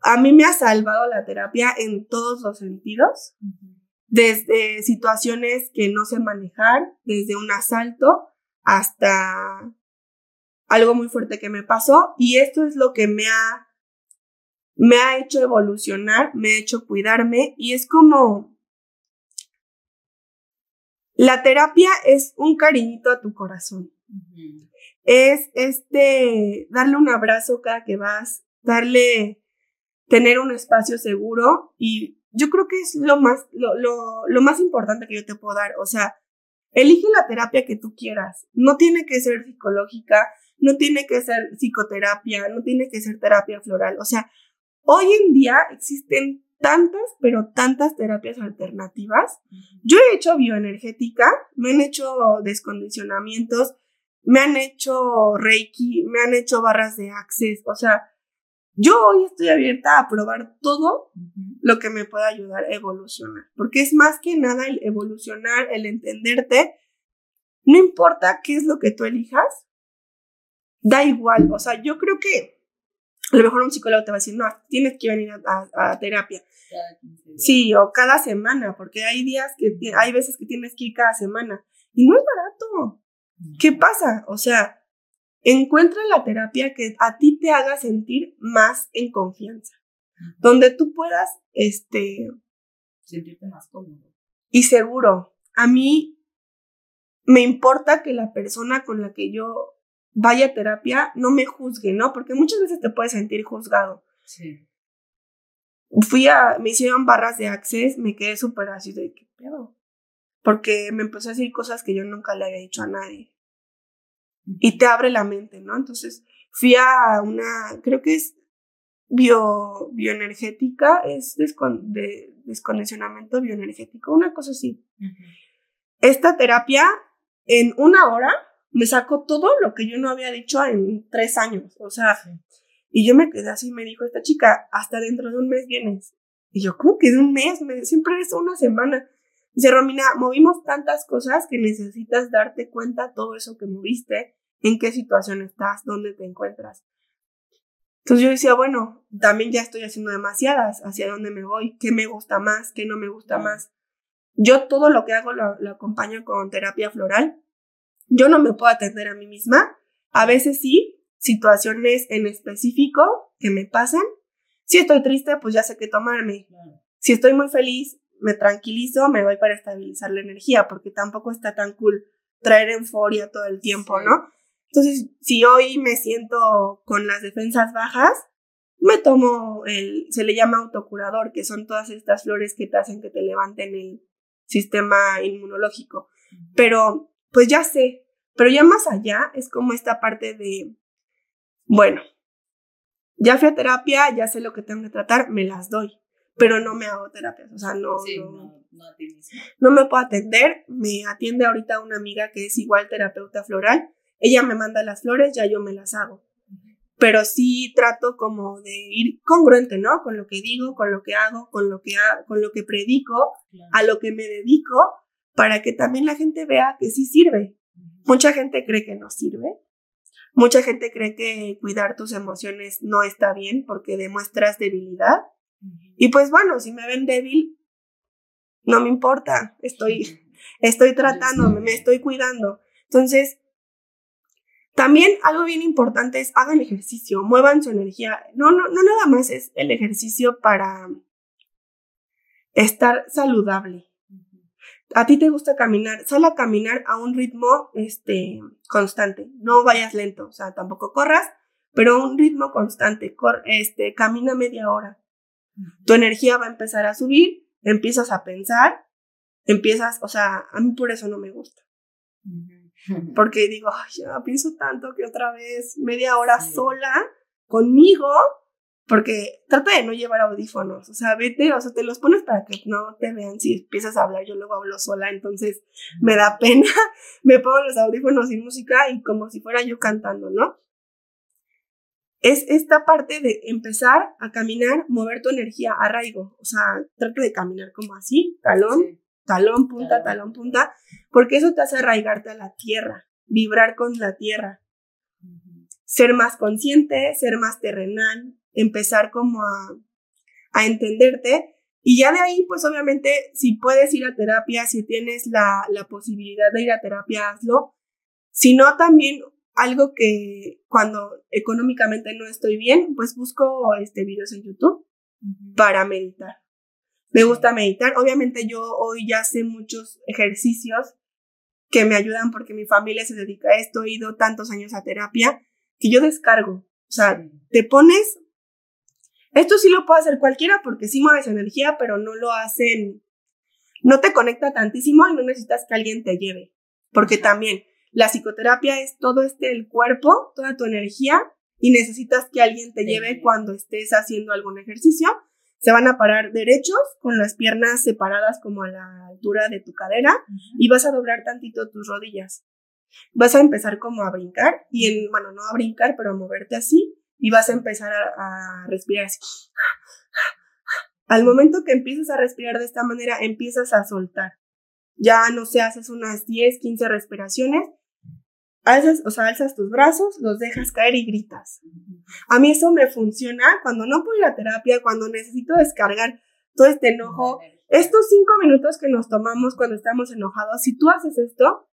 a mí me ha salvado la terapia en todos los sentidos, desde situaciones que no sé manejar, desde un asalto hasta algo muy fuerte que me pasó. Y esto es lo que me ha me ha hecho evolucionar, me ha hecho cuidarme y es como... La terapia es un cariñito a tu corazón. Es este, darle un abrazo cada que vas, darle, tener un espacio seguro y yo creo que es lo más, lo, lo, lo más importante que yo te puedo dar. O sea, elige la terapia que tú quieras. No tiene que ser psicológica, no tiene que ser psicoterapia, no tiene que ser terapia floral. O sea, Hoy en día existen tantas, pero tantas terapias alternativas. Yo he hecho bioenergética, me han hecho descondicionamientos, me han hecho reiki, me han hecho barras de access, o sea, yo hoy estoy abierta a probar todo lo que me pueda ayudar a evolucionar, porque es más que nada el evolucionar, el entenderte, no importa qué es lo que tú elijas, da igual, o sea, yo creo que a lo mejor un psicólogo te va a decir, no, tienes que venir a, terapia. Sí, o cada semana, porque hay días que, hay veces que tienes que ir cada semana. Y no es barato. ¿Qué pasa? O sea, encuentra la terapia que a ti te haga sentir más en confianza. Donde tú puedas, este... Sentirte más cómodo. Y seguro. A mí me importa que la persona con la que yo vaya a terapia, no me juzgue, ¿no? Porque muchas veces te puedes sentir juzgado. Sí. Fui a, me hicieron barras de access, me quedé súper así de, ¿qué pedo? Porque me empezó a decir cosas que yo nunca le había dicho a nadie. Y te abre la mente, ¿no? Entonces, fui a una, creo que es bio, bioenergética, es de descondicionamiento bioenergético, una cosa así. Esta terapia, en una hora, me sacó todo lo que yo no había dicho en tres años. O sea, y yo me quedé así, me dijo esta chica, hasta dentro de un mes vienes. Y yo, ¿cómo que de un mes? Me, siempre es una semana. Dice, Romina, movimos tantas cosas que necesitas darte cuenta todo eso que moviste, en qué situación estás, dónde te encuentras. Entonces yo decía, bueno, también ya estoy haciendo demasiadas, hacia dónde me voy, qué me gusta más, qué no me gusta más. Yo todo lo que hago lo acompaño con terapia floral yo no me puedo atender a mí misma. A veces sí, situaciones en específico que me pasan. Si estoy triste, pues ya sé qué tomarme. Si estoy muy feliz, me tranquilizo, me voy para estabilizar la energía, porque tampoco está tan cool traer euforia todo el tiempo, ¿no? Entonces, si hoy me siento con las defensas bajas, me tomo el, se le llama autocurador, que son todas estas flores que te hacen que te levanten el sistema inmunológico. Pero pues ya sé, pero ya más allá es como esta parte de, bueno, ya fui a terapia, ya sé lo que tengo que tratar, me las doy, pero no me hago terapias, o sea, no, no, no, me puedo atender, me atiende ahorita una amiga que es igual terapeuta floral, ella me manda las flores, ya yo me las hago. Pero sí trato como de ir congruente, ¿no? Con lo que digo, con lo que hago, con lo que, con lo que predico, a lo que me dedico, para que también la gente vea que sí sirve. Mucha gente cree que no sirve. Mucha gente cree que cuidar tus emociones no está bien porque demuestras debilidad. Y pues bueno, si me ven débil, no me importa. Estoy, estoy tratándome, me estoy cuidando. Entonces, también algo bien importante es hagan ejercicio, muevan su energía. No, no, no nada más es el ejercicio para estar saludable a ti te gusta caminar, sal a caminar a un ritmo este, constante, no vayas lento, o sea, tampoco corras, pero un ritmo constante, este, camina media hora. Tu energía va a empezar a subir, empiezas a pensar, empiezas, o sea, a mí por eso no me gusta. *laughs* Porque digo, ay, ya pienso tanto que otra vez media hora sola conmigo, porque trata de no llevar audífonos, o sea, vete, o sea, te los pones para que no te vean si empiezas a hablar, yo luego hablo sola, entonces me da pena, *laughs* me pongo los audífonos sin música y como si fuera yo cantando, ¿no? Es esta parte de empezar a caminar, mover tu energía, arraigo, o sea, trata de caminar como así, talón, talón, punta, talón, punta, porque eso te hace arraigarte a la tierra, vibrar con la tierra, ser más consciente, ser más terrenal, empezar como a, a entenderte. Y ya de ahí, pues obviamente, si puedes ir a terapia, si tienes la, la posibilidad de ir a terapia, hazlo. Si no, también algo que cuando económicamente no estoy bien, pues busco este videos en YouTube para meditar. Me gusta meditar. Obviamente yo hoy ya sé muchos ejercicios que me ayudan porque mi familia se dedica a esto, he ido tantos años a terapia, que yo descargo. O sea, te pones esto sí lo puede hacer cualquiera porque sí mueves energía, pero no lo hacen, no te conecta tantísimo y no necesitas que alguien te lleve. Porque también la psicoterapia es todo este el cuerpo, toda tu energía y necesitas que alguien te lleve cuando estés haciendo algún ejercicio. Se van a parar derechos con las piernas separadas como a la altura de tu cadera y vas a doblar tantito tus rodillas. Vas a empezar como a brincar y en, bueno, no a brincar, pero a moverte así y vas a empezar a, respirar así. Al momento que empiezas a respirar de esta manera, empiezas a soltar. Ya no sé, haces unas 10, 15 respiraciones, alzas, o sea, alzas tus brazos, los dejas caer y gritas. A mí eso me funciona cuando no puedo ir a terapia, cuando necesito descargar todo este enojo. Estos cinco minutos que nos tomamos cuando estamos enojados, si tú haces esto,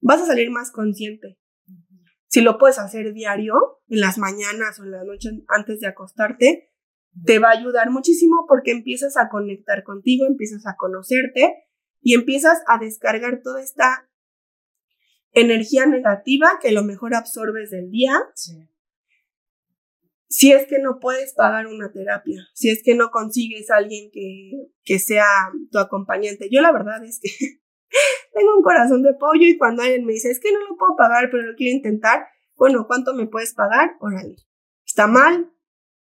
vas a salir más consciente. Si lo puedes hacer diario, en las mañanas o en la noche antes de acostarte, te va a ayudar muchísimo porque empiezas a conectar contigo, empiezas a conocerte y empiezas a descargar toda esta energía negativa que lo mejor absorbes del día. Si es que no puedes pagar una terapia, si es que no consigues a alguien que, que sea tu acompañante. Yo la verdad es que *laughs* tengo un corazón de pollo y cuando alguien me dice, es que no lo puedo pagar, pero lo quiero intentar, bueno, ¿cuánto me puedes pagar? Órale. ¿Está mal?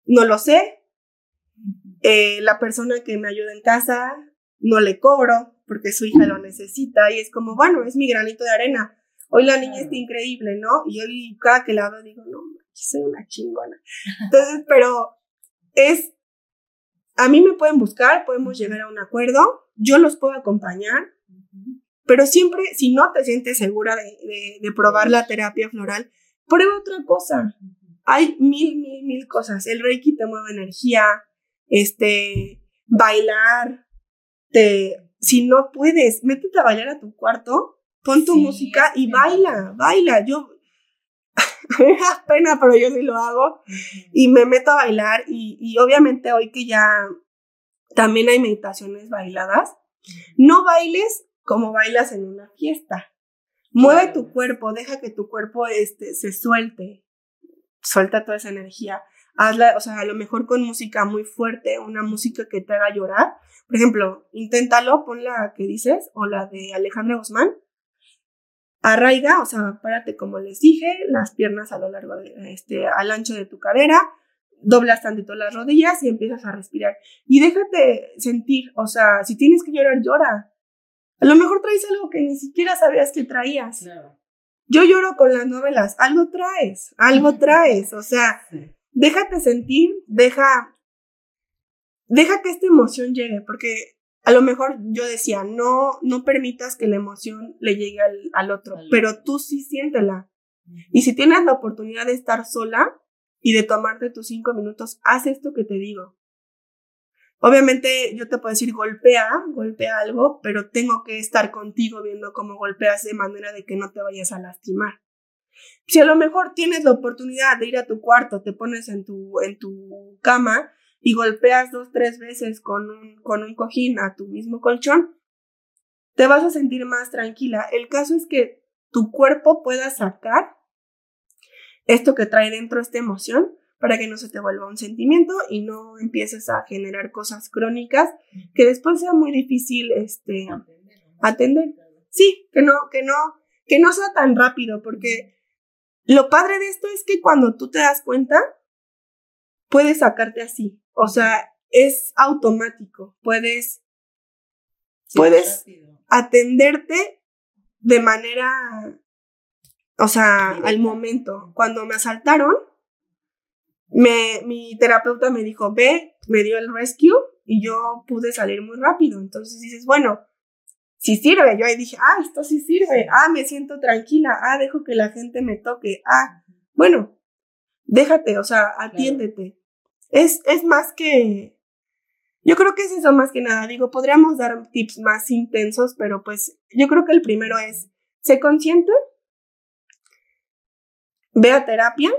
No lo sé. Eh, la persona que me ayuda en casa no le cobro porque su hija lo necesita y es como, bueno, es mi granito de arena. Hoy la niña está increíble, ¿no? Y yo cada que la veo digo, no, soy una chingona. Entonces, pero es, a mí me pueden buscar, podemos llegar a un acuerdo, yo los puedo acompañar, pero siempre, si no te sientes segura de, de, probar la terapia floral, prueba otra cosa. Hay mil, mil, mil cosas. El Reiki te mueve energía, este, bailar, te, si no puedes, métete a bailar a tu cuarto, pon tu música y baila, baila. Yo, *laughs* me da pena, pero yo sí lo hago y me meto a bailar y, y obviamente hoy que ya también hay meditaciones bailadas, no bailes como bailas en una fiesta. Mueve tu cuerpo, deja que tu cuerpo este, se suelte, suelta toda esa energía. Hazla, o sea, a lo mejor con música muy fuerte, una música que te haga llorar. Por ejemplo, inténtalo, pon la que dices o la de Alejandra Guzmán. Arraiga, o sea, párate como les dije, las piernas a lo largo de, este, al ancho de tu cadera, doblas tantito las rodillas y empiezas a respirar. Y déjate sentir, o sea, si tienes que llorar, llora. A lo mejor traes algo que ni siquiera sabías que traías. Yo lloro con las novelas, algo traes, algo *laughs* traes, o sea, déjate sentir, deja, deja que esta emoción llegue, porque a lo mejor yo decía, no, no permitas que la emoción le llegue al, al otro, pero tú sí siéntela. Y si tienes la oportunidad de estar sola y de tomarte tus cinco minutos, haz esto que te digo. Obviamente yo te puedo decir golpea, golpea algo, pero tengo que estar contigo viendo cómo golpeas de manera de que no te vayas a lastimar. Si a lo mejor tienes la oportunidad de ir a tu cuarto, te pones en tu, en tu cama y golpeas dos, tres veces con un, con un cojín a tu mismo colchón, te vas a sentir más tranquila. El caso es que tu cuerpo pueda sacar esto que trae dentro esta emoción para que no se te vuelva un sentimiento y no empieces a generar cosas crónicas que después sea muy difícil este, atender. Sí, que no, que no, que no sea tan rápido, porque lo padre de esto es que cuando tú te das cuenta, puedes sacarte así. O sea, es automático. Puedes, puedes atenderte de manera, o sea, al momento. Cuando me asaltaron, me, mi terapeuta me dijo, ve, me dio el rescue y yo pude salir muy rápido. Entonces dices, bueno, si sirve. Yo ahí dije, ah, esto sí sirve. Ah, me siento tranquila. Ah, dejo que la gente me toque. Ah, bueno, déjate, o sea, atiéndete. Es, es más que, yo creo que es eso más que nada. Digo, podríamos dar tips más intensos, pero pues yo creo que el primero es, sé consciente, ve a terapia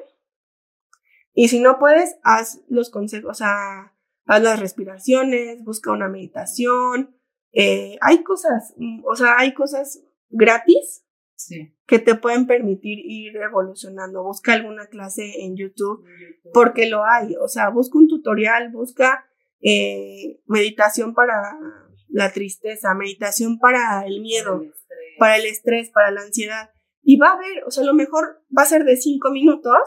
y si no puedes, haz los consejos, o sea, haz las respiraciones, busca una meditación. Eh, hay cosas, mm, o sea, hay cosas gratis que te pueden permitir ir evolucionando. Busca alguna clase en YouTube, porque lo hay. O sea, busca un tutorial, busca eh, meditación para la tristeza, meditación para el miedo, para el, estrés, para la ansiedad. Y va a ver, o sea, a lo mejor va a ser de cinco minutos,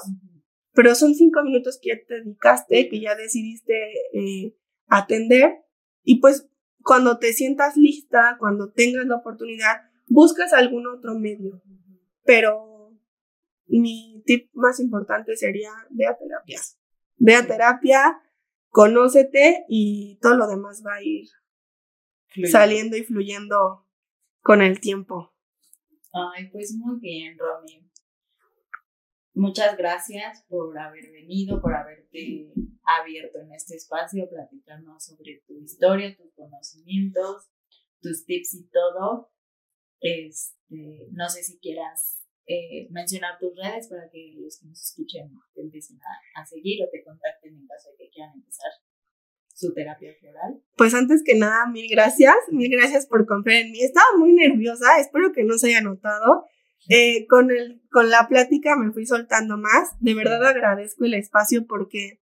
pero son cinco minutos que ya te dedicaste, que ya decidiste eh, atender y pues cuando te sientas lista, cuando tengas la oportunidad, buscas algún otro medio. Pero mi tip más importante sería ve a terapia. Ve a terapia, conócete y todo lo demás va a ir saliendo y fluyendo con el tiempo. Ay, pues muy bien, Romy. Muchas gracias por haber venido, por haberte abierto en este espacio, platicarnos sobre tu historia, tus conocimientos, tus tips y todo. Este, no sé si quieras eh, mencionar tus redes para que los que nos escuchen te empiecen a, a, seguir o te contacten en caso de que quieran empezar su terapia floral. Pues antes que nada, mil gracias, mil gracias por confiar en mí. Estaba muy nerviosa, espero que no se haya notado. Eh, con, el, con la plática me fui soltando más. De verdad agradezco el espacio porque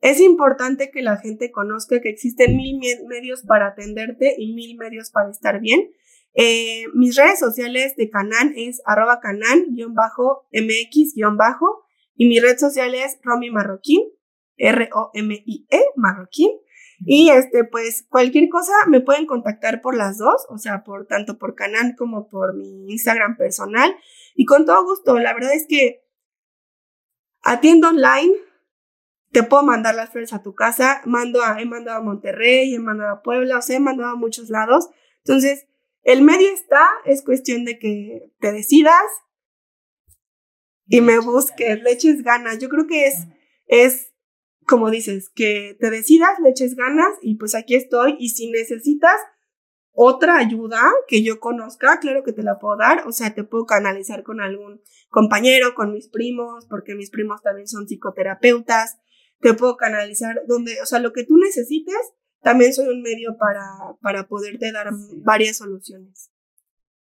es importante que la gente conozca que existen mil medios para atenderte y mil medios para estar bien. Eh, mis redes sociales de Canan es arroba canan-mx- y mi red social es Romy Marroquín, R-O-M-I-E, Marroquín. Y este, pues cualquier cosa me pueden contactar por las dos, o sea, por tanto por Canal como por mi Instagram personal. Y con todo gusto, la verdad es que atiendo online, te puedo mandar las flores a tu casa, mando a, he mandado a Monterrey, he mandado a Puebla, o sea, he mandado a muchos lados. Entonces, el medio está, es cuestión de que te decidas y me busques, le eches ganas. Yo creo que es, es como dices, que te decidas, le eches ganas y pues aquí estoy. Y si necesitas otra ayuda que yo conozca, claro que te la puedo dar. O sea, te puedo canalizar con algún compañero, con mis primos, porque mis primos también son psicoterapeutas. Te puedo canalizar donde, o sea, lo que tú necesites, también soy un medio para, para poderte dar varias soluciones.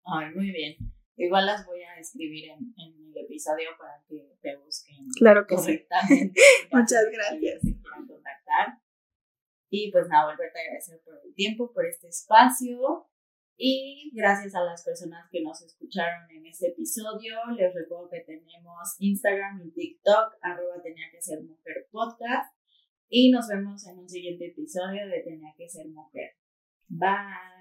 Ay, muy bien. Igual las voy a escribir en, el episodio para que te busquen claro que correctamente. *laughs* Muchas gracias. contactar. Y pues nada, volverte a agradecer por el tiempo, por este espacio. Y gracias a las personas que nos escucharon en este episodio. Les recuerdo que tenemos Instagram y TikTok, arroba tenía que ser mujer podcast. Y nos vemos en un siguiente episodio de Tenía que ser mujer. Bye.